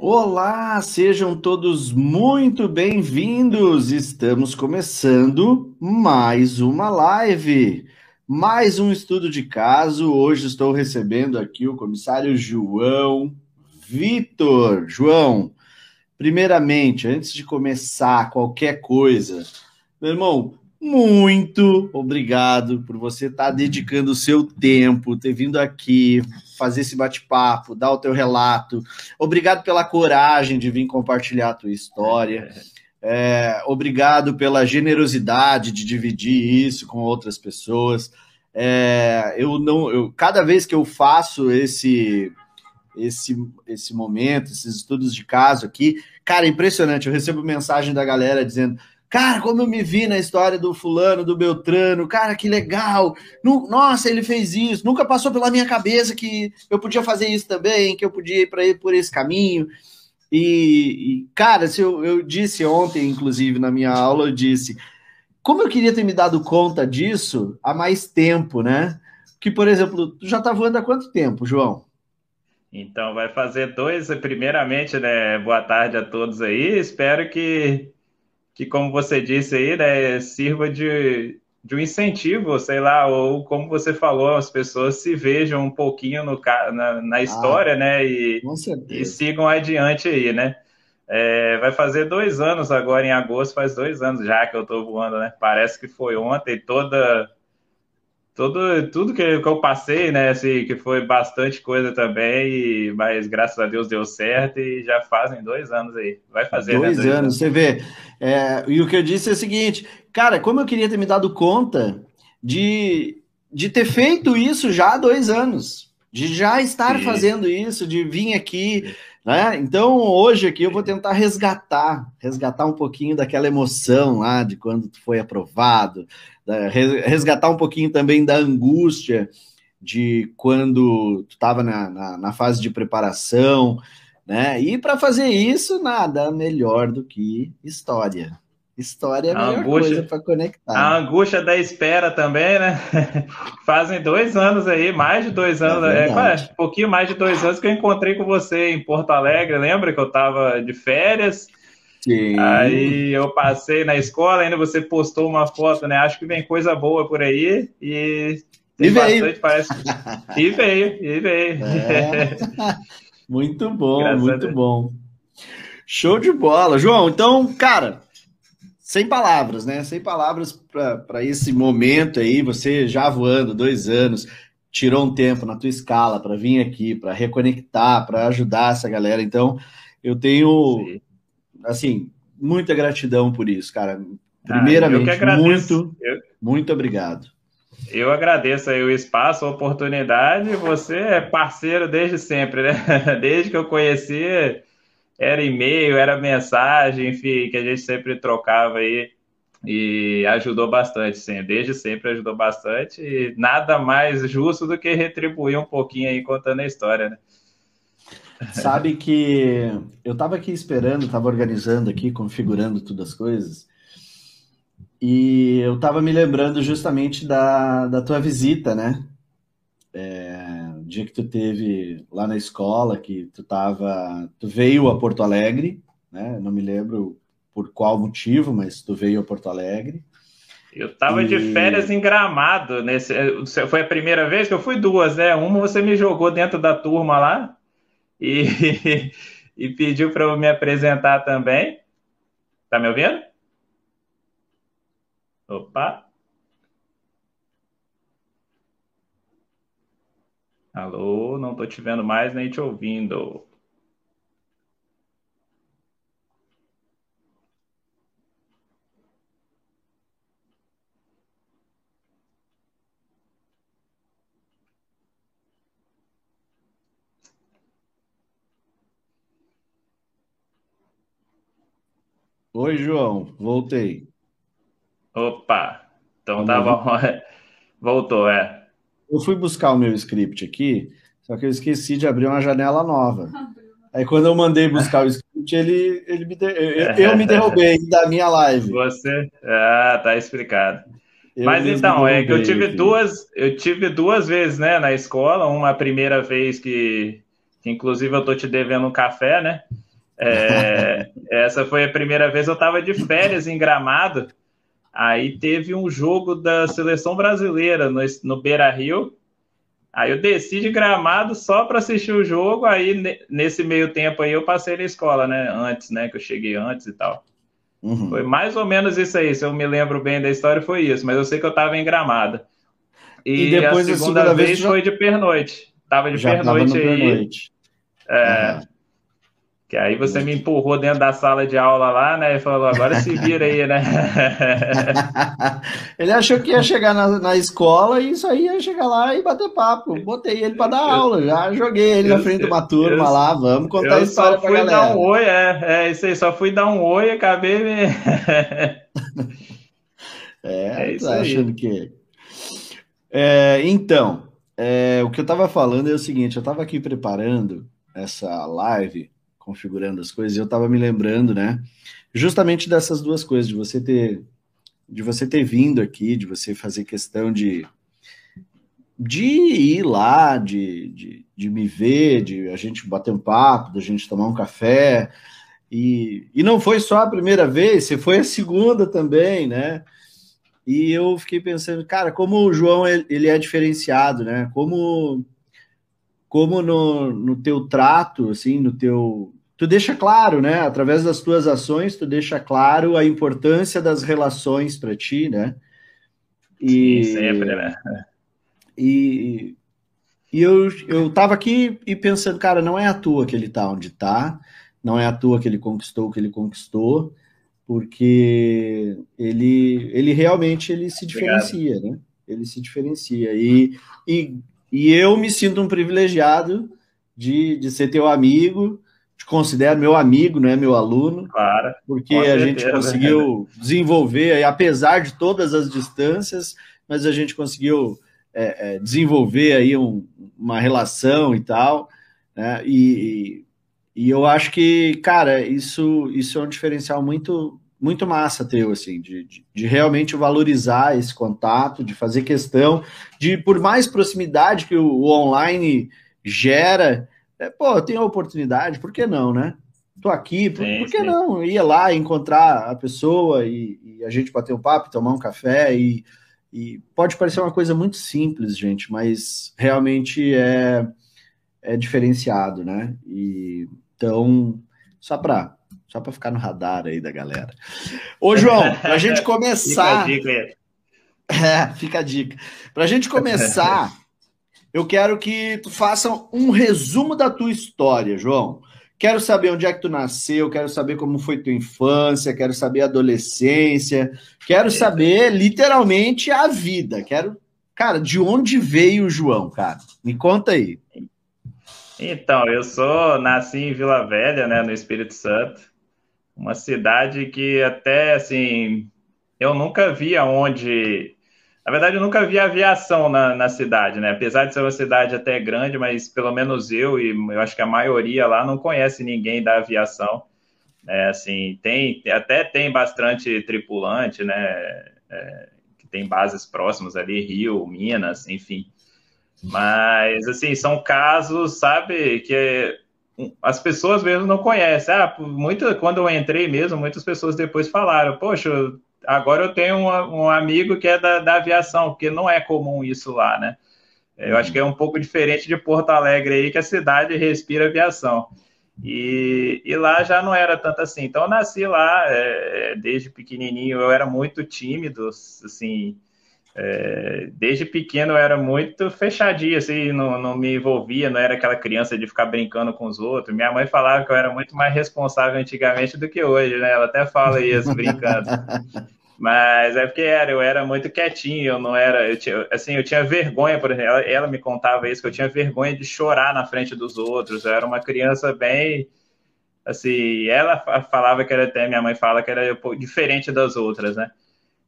Olá, sejam todos muito bem-vindos. Estamos começando mais uma live, mais um estudo de caso. Hoje estou recebendo aqui o comissário João Vitor. João, primeiramente, antes de começar qualquer coisa, meu irmão, muito obrigado por você estar dedicando o seu tempo, ter vindo aqui fazer esse bate-papo, dar o teu relato. Obrigado pela coragem de vir compartilhar a tua história. É, obrigado pela generosidade de dividir isso com outras pessoas. É, eu não, eu, cada vez que eu faço esse esse esse momento, esses estudos de caso aqui, cara, é impressionante. Eu recebo mensagem da galera dizendo Cara, como eu me vi na história do fulano, do Beltrano, cara, que legal. Nossa, ele fez isso. Nunca passou pela minha cabeça que eu podia fazer isso também, que eu podia ir para ir por esse caminho. E, e cara, se eu, eu disse ontem, inclusive, na minha aula, eu disse como eu queria ter me dado conta disso há mais tempo, né? Que, por exemplo, tu já tá voando há quanto tempo, João? Então, vai fazer dois. Primeiramente, né? Boa tarde a todos aí. Espero que que, como você disse aí, né, sirva de, de um incentivo, sei lá, ou como você falou, as pessoas se vejam um pouquinho no, na, na história, ah, né, e, e, sigam adiante aí, né. É, vai fazer dois anos agora, em agosto, faz dois anos já que eu estou voando, né, parece que foi ontem, toda tudo, tudo que, que eu passei, né, assim, que foi bastante coisa também, e, mas graças a Deus deu certo e já fazem dois anos aí. Vai fazer, dois, né, dois anos, anos, você vê. É, e o que eu disse é o seguinte, cara, como eu queria ter me dado conta de, de ter feito isso já há dois anos, de já estar Sim. fazendo isso, de vir aqui, né? Então, hoje aqui eu vou tentar resgatar, resgatar um pouquinho daquela emoção lá de quando tu foi aprovado, resgatar um pouquinho também da angústia de quando tu estava na, na, na, fase de preparação, né? E para fazer isso, nada melhor do que história. História é a, a melhor angústia, coisa para conectar. A angústia da espera também, né? Fazem dois anos aí, mais de dois anos, é, é, um pouquinho mais de dois anos que eu encontrei com você em Porto Alegre. Lembra que eu estava de férias? Sim. Aí eu passei na escola, ainda você postou uma foto, né? Acho que vem coisa boa por aí e tem e bastante, veio. parece. E veio, e veio. É. Muito bom, Graças muito bom. Show de bola. João, então, cara, sem palavras, né? Sem palavras para esse momento aí, você já voando dois anos, tirou um tempo na tua escala para vir aqui, para reconectar, para ajudar essa galera. Então, eu tenho Sim assim, muita gratidão por isso, cara. Primeiramente, ah, muito, eu... muito obrigado. Eu agradeço aí o espaço, a oportunidade. Você é parceiro desde sempre, né? Desde que eu conheci, era e-mail, era mensagem, enfim, que a gente sempre trocava aí e ajudou bastante, sim. Desde sempre ajudou bastante e nada mais justo do que retribuir um pouquinho aí contando a história, né? Sabe que eu estava aqui esperando, estava organizando aqui, configurando todas as coisas, e eu estava me lembrando justamente da, da tua visita, né? É, o dia que tu teve lá na escola, que tu tava, tu veio a Porto Alegre, né? Não me lembro por qual motivo, mas tu veio a Porto Alegre. Eu estava e... de férias em Gramado. Nesse, foi a primeira vez que eu fui duas, né? Uma você me jogou dentro da turma lá, e, e pediu para eu me apresentar também. Tá me ouvindo? Opa! Alô, não estou te vendo mais nem te ouvindo. Oi, João, voltei. Opa, então tá bom. Voltou, é. Eu fui buscar o meu script aqui, só que eu esqueci de abrir uma janela nova. Aí quando eu mandei buscar o script, ele, ele me de... eu, eu, me derrubei da minha live. Você? Ah, tá explicado. Eu Mas então, é que eu tive duas, eu tive duas vezes, né, na escola, uma primeira vez que, que inclusive eu tô te devendo um café, né? É, essa foi a primeira vez eu estava de férias em Gramado. Aí teve um jogo da seleção brasileira no, no Beira Rio. Aí eu desci de Gramado só para assistir o jogo. Aí nesse meio tempo aí eu passei na escola, né? Antes, né? Que eu cheguei antes e tal. Uhum. Foi mais ou menos isso aí. Se eu me lembro bem da história, foi isso. Mas eu sei que eu estava em Gramado. E, e depois a segunda, segunda vez, vez já... foi de pernoite. Tava de já pernoite aí. Pernoite. É, uhum. Que aí você me empurrou dentro da sala de aula lá, né? E falou, agora se vira aí, né? ele achou que ia chegar na, na escola e isso aí ia chegar lá e bater papo. Botei ele para dar eu, aula, já joguei ele na frente de uma turma eu, lá, vamos contar a história pra galera. Eu só fui dar um oi, é, é isso aí, só fui dar um oi e acabei me... é, é isso tá achando que... É, então, é, o que eu tava falando é o seguinte, eu tava aqui preparando essa live configurando as coisas, e eu estava me lembrando, né? Justamente dessas duas coisas, de você ter de você ter vindo aqui, de você fazer questão de de ir lá, de, de, de me ver, de a gente bater um papo, da gente tomar um café. E, e não foi só a primeira vez, você foi a segunda também, né? E eu fiquei pensando, cara, como o João ele é diferenciado, né? Como como no, no teu trato, assim, no teu tu deixa claro, né? Através das tuas ações, tu deixa claro a importância das relações para ti, né? E, Sim, sempre, né? E, e eu, eu tava aqui e pensando, cara, não é à toa que ele tá onde tá, não é à toa que ele conquistou o que ele conquistou, porque ele, ele realmente ele se diferencia, Obrigado. né? Ele se diferencia. E, e, e eu me sinto um privilegiado de, de ser teu amigo, te considero meu amigo, não é meu aluno. Claro. Porque a gente conseguiu desenvolver, apesar de todas as distâncias, mas a gente conseguiu é, é, desenvolver aí um, uma relação e tal. Né? E, e eu acho que, cara, isso, isso é um diferencial muito muito massa teu, assim, de, de, de, realmente valorizar esse contato, de fazer questão, de por mais proximidade que o, o online gera, é, pô, eu tenho a oportunidade, por que não, né? Tô aqui, por, sim, por que sim. não? Ia lá encontrar a pessoa e, e, a gente bater um papo, tomar um café e, e pode parecer uma coisa muito simples, gente, mas realmente é, é diferenciado, né? E, então, só para só para ficar no radar aí da galera. Ô, João, para a gente começar. fica a dica. É, fica a dica. Para a gente começar eu quero que tu faça um resumo da tua história, João. Quero saber onde é que tu nasceu, quero saber como foi tua infância, quero saber a adolescência, quero saber literalmente a vida. Quero, cara, de onde veio o João, cara? Me conta aí. Então, eu sou nasci em Vila Velha, né, no Espírito Santo, uma cidade que até assim eu nunca vi aonde na verdade, eu nunca vi aviação na, na cidade, né? Apesar de ser uma cidade até grande, mas pelo menos eu e eu acho que a maioria lá não conhece ninguém da aviação. É, assim, tem até tem bastante tripulante, né? É, que tem bases próximas ali, Rio, Minas, enfim. Mas assim, são casos, sabe, que as pessoas mesmo não conhecem. Ah, muito, quando eu entrei mesmo, muitas pessoas depois falaram, poxa, agora eu tenho um, um amigo que é da, da, aviação, porque não é comum isso lá, né? Eu acho que é um pouco diferente de Porto Alegre aí, que a cidade respira aviação. E, e lá já não era tanto assim. Então eu nasci lá é, desde pequenininho, eu era muito tímido, assim, é, desde pequeno eu era muito fechadinho, assim, não, não me envolvia, não era aquela criança de ficar brincando com os outros. Minha mãe falava que eu era muito mais responsável antigamente do que hoje, né? Ela até fala isso, brincando. Mas é porque era, eu era muito quietinho, eu não era, eu tinha, assim, eu tinha vergonha, por exemplo, ela, ela, me contava isso, que eu tinha vergonha de chorar na frente dos outros, eu era uma criança bem, assim, ela falava que era até, minha mãe fala que era diferente das outras, né?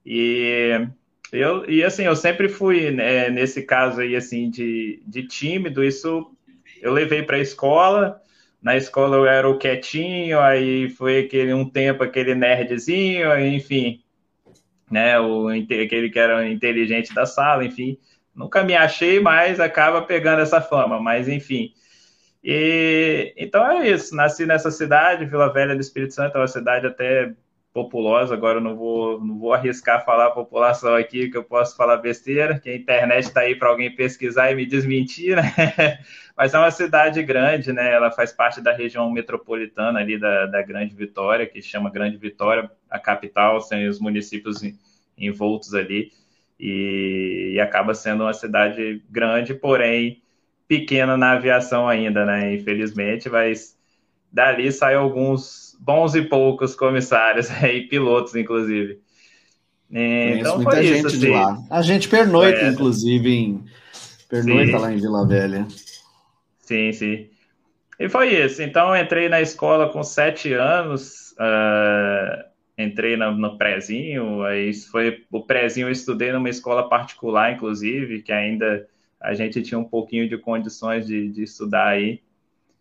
E eu, e assim, eu sempre fui, né, nesse caso aí, assim, de, de tímido, isso eu levei para a escola, na escola eu era o quietinho, aí foi aquele um tempo aquele nerdzinho, enfim, né, o, aquele que era inteligente da sala, enfim. Nunca me achei, mas acaba pegando essa fama, mas enfim. E então é isso. Nasci nessa cidade, Vila Velha do Espírito Santo, é uma cidade até populosa. Agora eu não vou, não vou arriscar falar a população aqui, que eu posso falar besteira, que a internet está aí para alguém pesquisar e me desmentir, né? Mas é uma cidade grande, né? Ela faz parte da região metropolitana ali da, da Grande Vitória, que chama Grande Vitória, a capital, sem os municípios envoltos ali. E, e acaba sendo uma cidade grande, porém pequena na aviação ainda, né? Infelizmente, mas dali saem alguns bons e poucos comissários e pilotos, inclusive. então foi isso. Assim. lá. A gente pernoita, é. inclusive, em pernoita sim. lá em Vila Velha. Sim, sim. E foi isso. Então, entrei na escola com sete anos, uh, entrei no, no prézinho, aí foi o prézinho eu estudei numa escola particular, inclusive, que ainda a gente tinha um pouquinho de condições de, de estudar aí.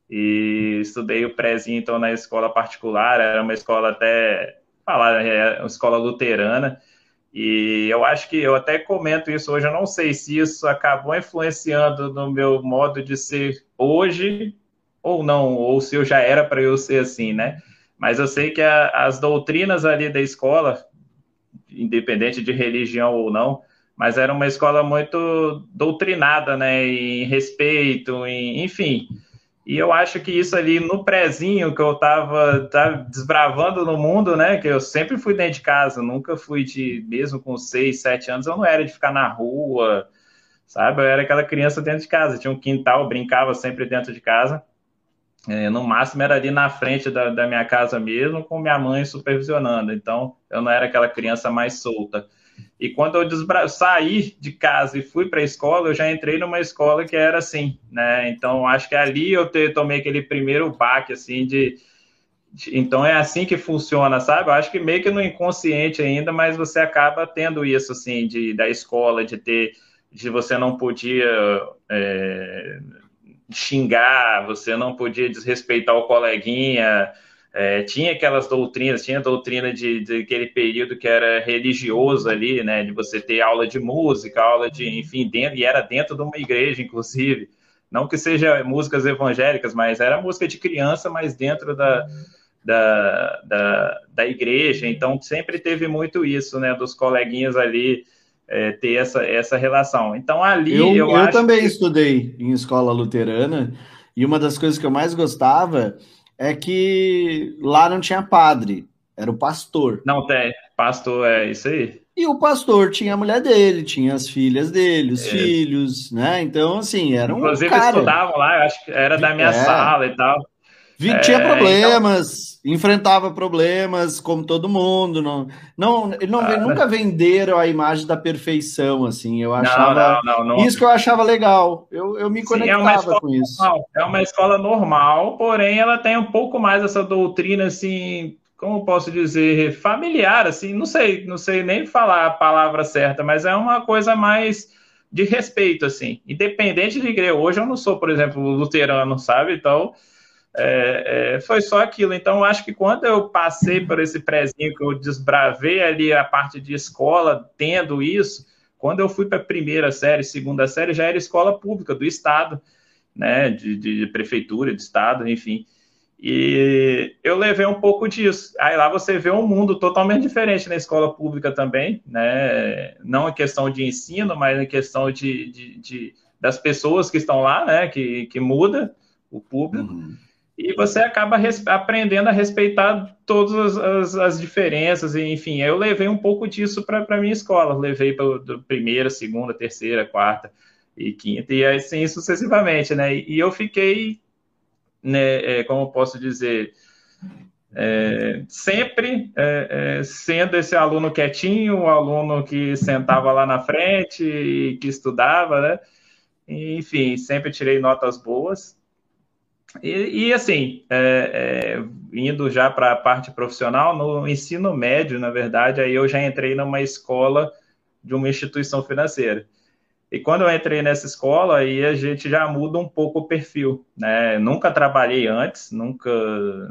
E estudei o prézinho, então, na escola particular, era uma escola até, falar, é uma escola luterana, e eu acho que eu até comento isso hoje, eu não sei se isso acabou influenciando no meu modo de ser hoje ou não, ou se eu já era para eu ser assim, né? Mas eu sei que a, as doutrinas ali da escola, independente de religião ou não, mas era uma escola muito doutrinada, né, em respeito, em, enfim. E eu acho que isso ali no prezinho que eu estava tava desbravando no mundo, né, que eu sempre fui dentro de casa, nunca fui de, mesmo com seis, sete anos, eu não era de ficar na rua, sabe? Eu era aquela criança dentro de casa, tinha um quintal, brincava sempre dentro de casa. É, no máximo era ali na frente da, da minha casa mesmo, com minha mãe supervisionando. Então, eu não era aquela criança mais solta. E quando eu desbra... saí de casa e fui para a escola, eu já entrei numa escola que era assim, né? Então acho que ali eu te... tomei aquele primeiro baque assim de... de, então é assim que funciona, sabe? Eu acho que meio que no inconsciente ainda, mas você acaba tendo isso assim de da escola de ter de você não podia é... xingar, você não podia desrespeitar o coleguinha é, tinha aquelas doutrinas, tinha a doutrina de, de, aquele período que era religioso ali, né, de você ter aula de música, aula de, enfim, dentro, e era dentro de uma igreja, inclusive, não que seja músicas evangélicas, mas era música de criança, mas dentro da, da, da, da igreja, então sempre teve muito isso, né, dos coleguinhas ali, é, ter essa, essa relação. Então, ali eu, eu, eu também que... estudei em escola luterana, e uma das coisas que eu mais gostava é que lá não tinha padre, era o pastor. Não tem, pastor é isso aí. E o pastor tinha a mulher dele, tinha as filhas dele, os é. filhos, né? Então, assim, era um Inclusive, cara... estudavam lá, eu acho que era da minha é. sala e tal. Tinha é, problemas, então... enfrentava problemas, como todo mundo. Não, não, não ah, nunca venderam a imagem da perfeição, assim. Eu achava. Não, não, isso que eu achava legal. Eu, eu me Sim, conectava é com isso. Normal. É uma escola normal, porém ela tem um pouco mais essa doutrina, assim, como posso dizer, familiar, assim, não sei, não sei nem falar a palavra certa, mas é uma coisa mais de respeito, assim. Independente de igreja. Hoje eu não sou, por exemplo, luterano, sabe? Então é, é, foi só aquilo. Então, acho que quando eu passei por esse prézinho, que eu desbravei ali a parte de escola, tendo isso, quando eu fui para a primeira série, segunda série, já era escola pública do Estado, né, de, de prefeitura, de Estado, enfim. E eu levei um pouco disso. Aí lá você vê um mundo totalmente diferente na escola pública também, né? Não em questão de ensino, mas em questão de, de, de das pessoas que estão lá, né? Que, que muda o público. Uhum e você acaba aprendendo a respeitar todas as, as, diferenças, enfim, eu levei um pouco disso para a minha escola, levei para primeira, segunda, terceira, quarta e quinta, e assim sucessivamente, né, e eu fiquei, né, é, como posso dizer, é, sempre é, é, sendo esse aluno quietinho, o aluno que sentava lá na frente e que estudava, né, enfim, sempre tirei notas boas, e, e assim, é, é, indo já para a parte profissional, no ensino médio, na verdade, aí eu já entrei numa escola de uma instituição financeira. E quando eu entrei nessa escola, aí a gente já muda um pouco o perfil, né? Nunca trabalhei antes, nunca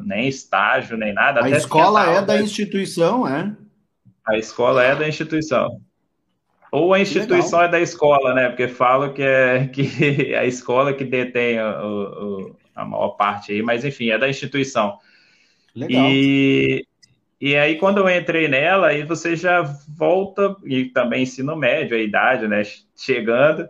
nem estágio, nem nada. A escola é da instituição, é? A escola é da instituição. Ou a instituição é da escola, né? Porque falo que é que a escola que detém o, o a maior parte aí, mas enfim, é da instituição. Legal. E, e aí, quando eu entrei nela, aí você já volta, e também ensino médio, a idade, né, chegando,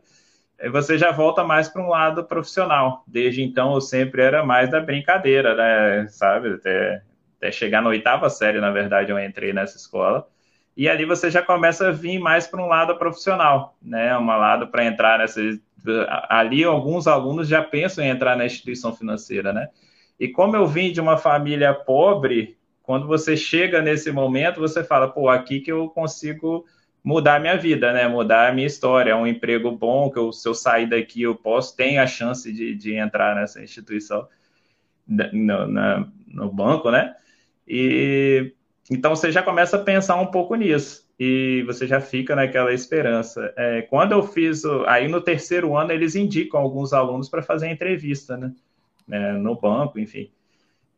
você já volta mais para um lado profissional. Desde então, eu sempre era mais da brincadeira, né, sabe? Até, até chegar na oitava série, na verdade, eu entrei nessa escola. E ali você já começa a vir mais para um lado profissional, né? Um lado para entrar nessa. Ali, alguns alunos já pensam em entrar na instituição financeira, né? E como eu vim de uma família pobre, quando você chega nesse momento, você fala, pô, aqui que eu consigo mudar minha vida, né? Mudar a minha história. É um emprego bom, que eu, se eu sair daqui, eu posso, tenho a chance de, de entrar nessa instituição, no, na, no banco, né? E então você já começa a pensar um pouco nisso e você já fica naquela esperança. É, quando eu fiz, aí no terceiro ano eles indicam alguns alunos para fazer entrevista, né? É, no banco, enfim.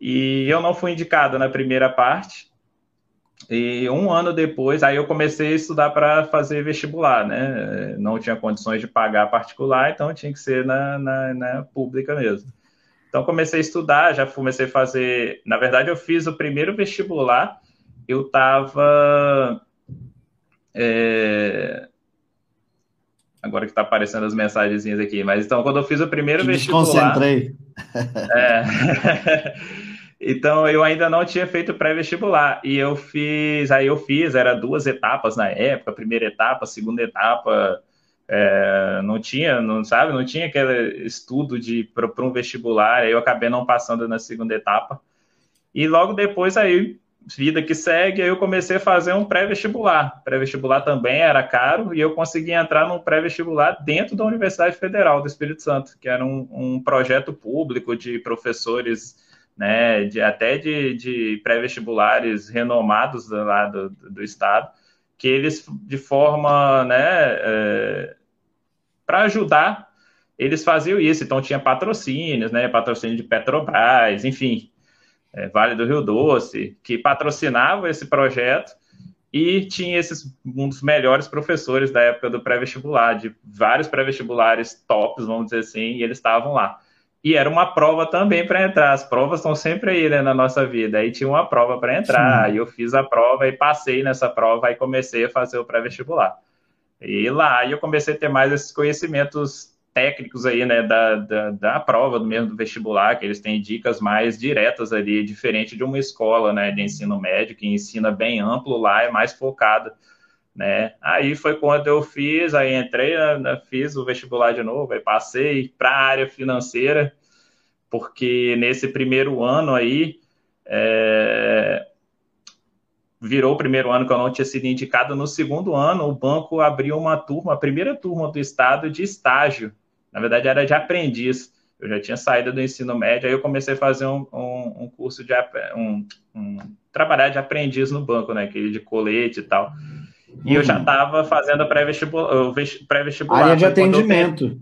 E eu não fui indicado na primeira parte. E um ano depois, aí eu comecei a estudar para fazer vestibular, né? Não tinha condições de pagar particular, então tinha que ser na, na, na pública mesmo. Então comecei a estudar, já comecei a fazer. Na verdade, eu fiz o primeiro vestibular. Eu estava é... Agora que está aparecendo as mensagenzinhas aqui, mas então quando eu fiz o primeiro Me vestibular. Concentrei. É... então eu ainda não tinha feito pré-vestibular e eu fiz, aí eu fiz, era duas etapas na época, primeira etapa, segunda etapa, é, não tinha, não sabe, não tinha aquele estudo de para um vestibular, aí eu acabei não passando na segunda etapa. E logo depois aí vida que segue, aí eu comecei a fazer um pré-vestibular. Pré-vestibular também era caro e eu consegui entrar num pré-vestibular dentro da Universidade Federal do Espírito Santo, que era um, um projeto público de professores, né, de, até de, de pré-vestibulares renomados lá do, do, estado, que eles, de forma, né, é, para ajudar, eles faziam isso. Então tinha patrocínios, né, patrocínio de Petrobras, enfim, é, Vale do Rio Doce, que patrocinava esse projeto e tinha esses um dos melhores professores da época do pré-vestibular, de vários pré-vestibulares tops, vamos dizer assim, e eles estavam lá. E era uma prova também para entrar. As provas estão sempre aí né, na nossa vida. Aí tinha uma prova para entrar, Sim. aí eu fiz a prova e passei nessa prova e comecei a fazer o pré-vestibular. E lá eu comecei a ter mais esses conhecimentos técnicos aí, né, da, da, da, prova do mesmo do vestibular, que eles têm dicas mais diretas ali, diferente de uma escola, né, de ensino médio, que ensina bem amplo lá, é mais focada, né. Aí foi quando eu fiz, aí entrei, né, fiz o vestibular de novo, aí passei para a área financeira, porque nesse primeiro ano aí, é, virou o primeiro ano que eu não tinha sido indicado. No segundo ano, o banco abriu uma turma, a primeira turma do estado de estágio na verdade, era de aprendiz. Eu já tinha saído do ensino médio, aí eu comecei a fazer um, um, um curso de um, um, trabalhar de aprendiz no banco, né? Aquele de colete e tal. E uhum. eu já estava fazendo pré-vestibular. Pré área de atendimento.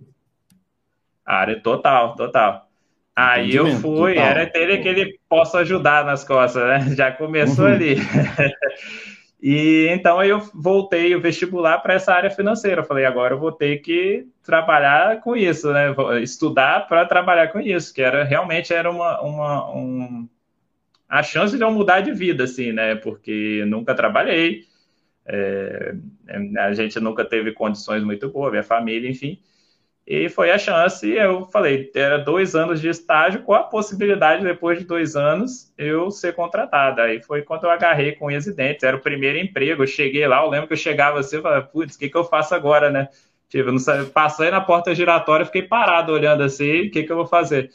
Área total, total. Aí eu fui, total. era aquele que ele possa ajudar nas costas, né? Já começou uhum. ali. E então eu voltei o vestibular para essa área financeira. Eu falei, agora eu vou ter que trabalhar com isso, né? Vou estudar para trabalhar com isso, que era realmente era uma, uma um, a chance de eu mudar de vida, assim, né? Porque nunca trabalhei, é, a gente nunca teve condições muito boas, minha família, enfim. E foi a chance, eu falei, era dois anos de estágio, com a possibilidade, depois de dois anos, eu ser contratada. Aí foi quando eu agarrei com o residente, era o primeiro emprego, eu cheguei lá, eu lembro que eu chegava assim, eu falava, putz, o que, que eu faço agora, né? Tipo, não passei na porta giratória, fiquei parado olhando assim, o que, que eu vou fazer?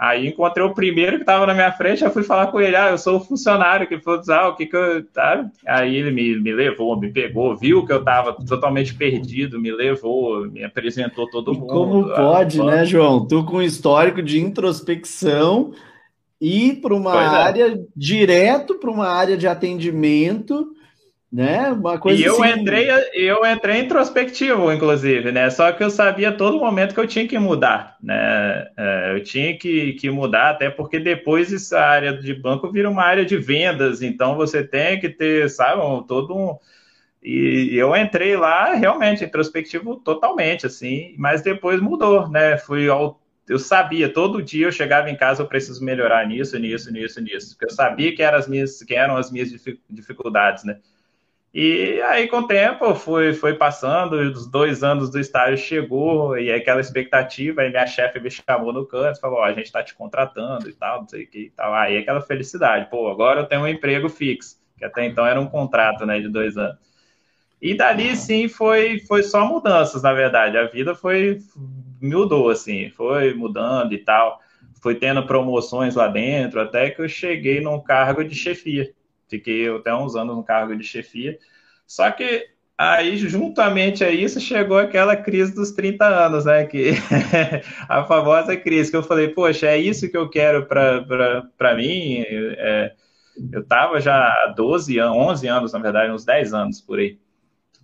Aí encontrei o primeiro que estava na minha frente, eu fui falar com ele, ah, eu sou o funcionário que foi usar, o que que eu... Tá? Aí ele me, me levou, me pegou, viu que eu estava totalmente perdido, me levou, me apresentou todo mundo. E como pode, né, João? Tu com histórico de introspecção ir para uma pois é. área, é. direto para uma área de atendimento né? Uma coisa e eu assim... entrei, eu entrei introspectivo, inclusive, né? Só que eu sabia a todo momento que eu tinha que mudar, né? É, eu tinha que, que mudar, até porque depois essa área de banco vira uma área de vendas, então você tem que ter, sabe, todo um. E eu entrei lá realmente introspectivo totalmente, assim, mas depois mudou, né? Fui ao eu sabia, todo dia eu chegava em casa, eu preciso melhorar nisso, nisso, nisso, nisso. Porque eu sabia que eram as minhas, que eram as minhas dificuldades, né? E aí, com o tempo, foi, foi passando, os dois anos do estágio chegou, e aquela expectativa, aí minha chefe me chamou no canto, falou, ó, a gente tá te contratando e tal, não sei o que e tal. Aí aquela felicidade, pô, agora eu tenho um emprego fixo, que até então era um contrato, né, de dois anos. E dali, sim, foi, foi só mudanças, na verdade. A vida foi, mudou, assim, foi mudando e tal. Foi tendo promoções lá dentro, até que eu cheguei num cargo de chefia. Fiquei até uns anos no cargo de chefia. Só que aí, juntamente a isso, chegou aquela crise dos 30 anos, né? Que a famosa crise, que eu falei, poxa, é isso que eu quero para mim. É, eu estava já há 12 anos, 11 anos, na verdade, uns 10 anos por aí,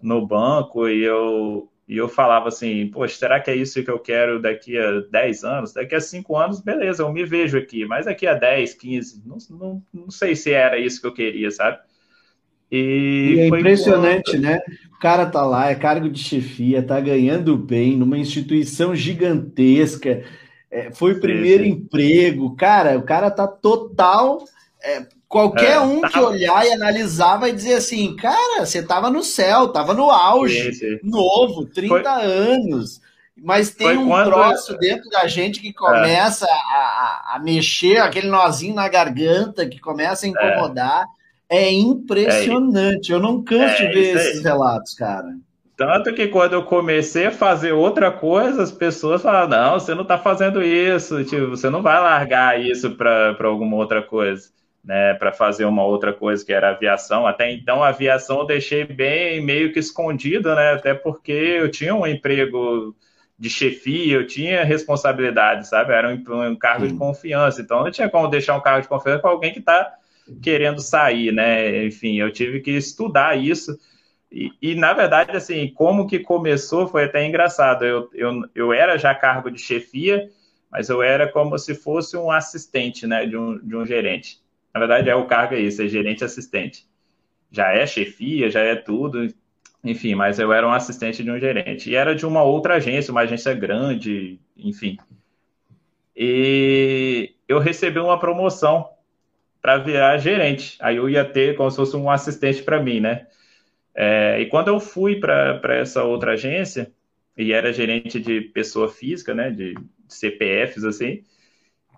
no banco, e eu, e eu falava assim, poxa, será que é isso que eu quero daqui a 10 anos? Daqui a 5 anos, beleza, eu me vejo aqui, mas daqui a 10, 15, não, não, não sei se era isso que eu queria, sabe? E, e é impressionante, quando... né? O cara tá lá, é cargo de chefia, tá ganhando bem, numa instituição gigantesca, é, foi o primeiro sim, sim. emprego, cara, o cara tá total é, Qualquer é, um tá... que olhar e analisar vai dizer assim, cara, você tava no céu, tava no auge, sim, sim. novo, 30 Foi... anos. Mas tem Foi um quando... troço dentro da gente que começa é. a, a, mexer, aquele nozinho na garganta, que começa a incomodar. É, é impressionante. Eu não canso de é, ver esses relatos, cara. Tanto que quando eu comecei a fazer outra coisa, as pessoas falaram: não, você não está fazendo isso, tipo, você não vai largar isso para alguma outra coisa né, para fazer uma outra coisa que era aviação. Até então, a aviação eu deixei bem meio que escondida, né, até porque eu tinha um emprego de chefia, eu tinha responsabilidade, sabe? Era um, um cargo de confiança, então não tinha como deixar um cargo de confiança com alguém que está querendo sair, né? Enfim, eu tive que estudar isso. E, e, na verdade, assim, como que começou foi até engraçado. Eu, eu, eu era já cargo de chefia, mas eu era como se fosse um assistente, né, de um, de um gerente. Na verdade, é o cargo isso, é gerente assistente. Já é chefia, já é tudo, enfim, mas eu era um assistente de um gerente. E era de uma outra agência, uma agência grande, enfim. E eu recebi uma promoção para virar gerente. Aí eu ia ter como se fosse um assistente para mim, né? É, e quando eu fui para essa outra agência, e era gerente de pessoa física, né? De, de CPFs, assim,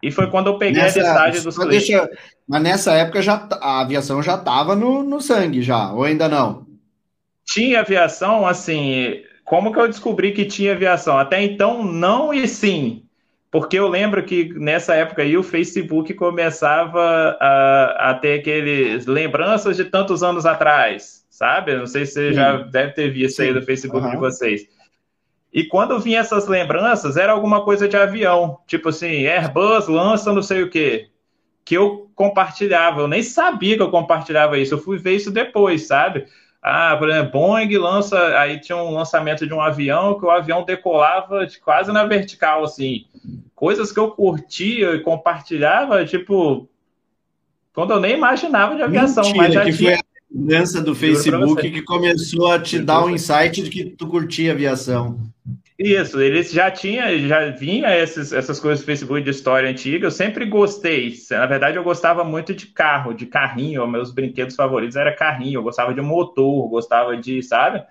e foi quando eu peguei nessa, a listagem dos clientes. Deixa, mas nessa época já a aviação já estava no, no sangue, já, ou ainda não? Tinha aviação, assim. Como que eu descobri que tinha aviação? Até então, não e sim. Porque eu lembro que nessa época aí o Facebook começava a, a ter aqueles lembranças de tantos anos atrás, sabe? Não sei se você já deve ter visto sim. aí do Facebook uhum. de vocês. E quando vinha essas lembranças, era alguma coisa de avião, tipo assim, Airbus lança não sei o quê, que eu compartilhava. Eu nem sabia que eu compartilhava isso, eu fui ver isso depois, sabe? Ah, por exemplo, Boeing lança, aí tinha um lançamento de um avião que o avião decolava de quase na vertical, assim. Coisas que eu curtia e compartilhava, tipo, quando eu nem imaginava de aviação, Mentira, mas já que tinha... foi mudança do Facebook que começou a te dar um insight de que tu curtia aviação. Isso, eles já tinha, já vinha esses, essas coisas do Facebook de história antiga. Eu sempre gostei. Na verdade, eu gostava muito de carro, de carrinho. Meus brinquedos favoritos era carrinho. Eu gostava de motor, gostava de, sabe?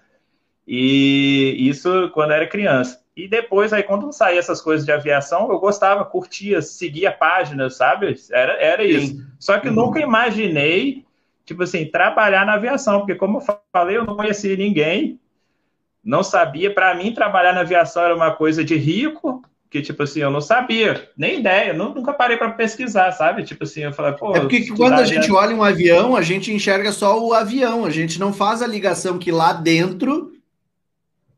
E isso quando era criança. E depois, aí, quando saía essas coisas de aviação, eu gostava, curtia, seguia páginas, sabe? Era, era isso. Sim. Só que uhum. nunca imaginei, tipo assim, trabalhar na aviação, porque, como eu falei, eu não conhecia ninguém não sabia. Para mim, trabalhar na aviação era uma coisa de rico, que, tipo assim, eu não sabia, nem ideia, nunca parei para pesquisar, sabe? Tipo assim, eu falei, pô. É porque quando a gente olha um avião, a gente enxerga só o avião, a gente não faz a ligação que lá dentro.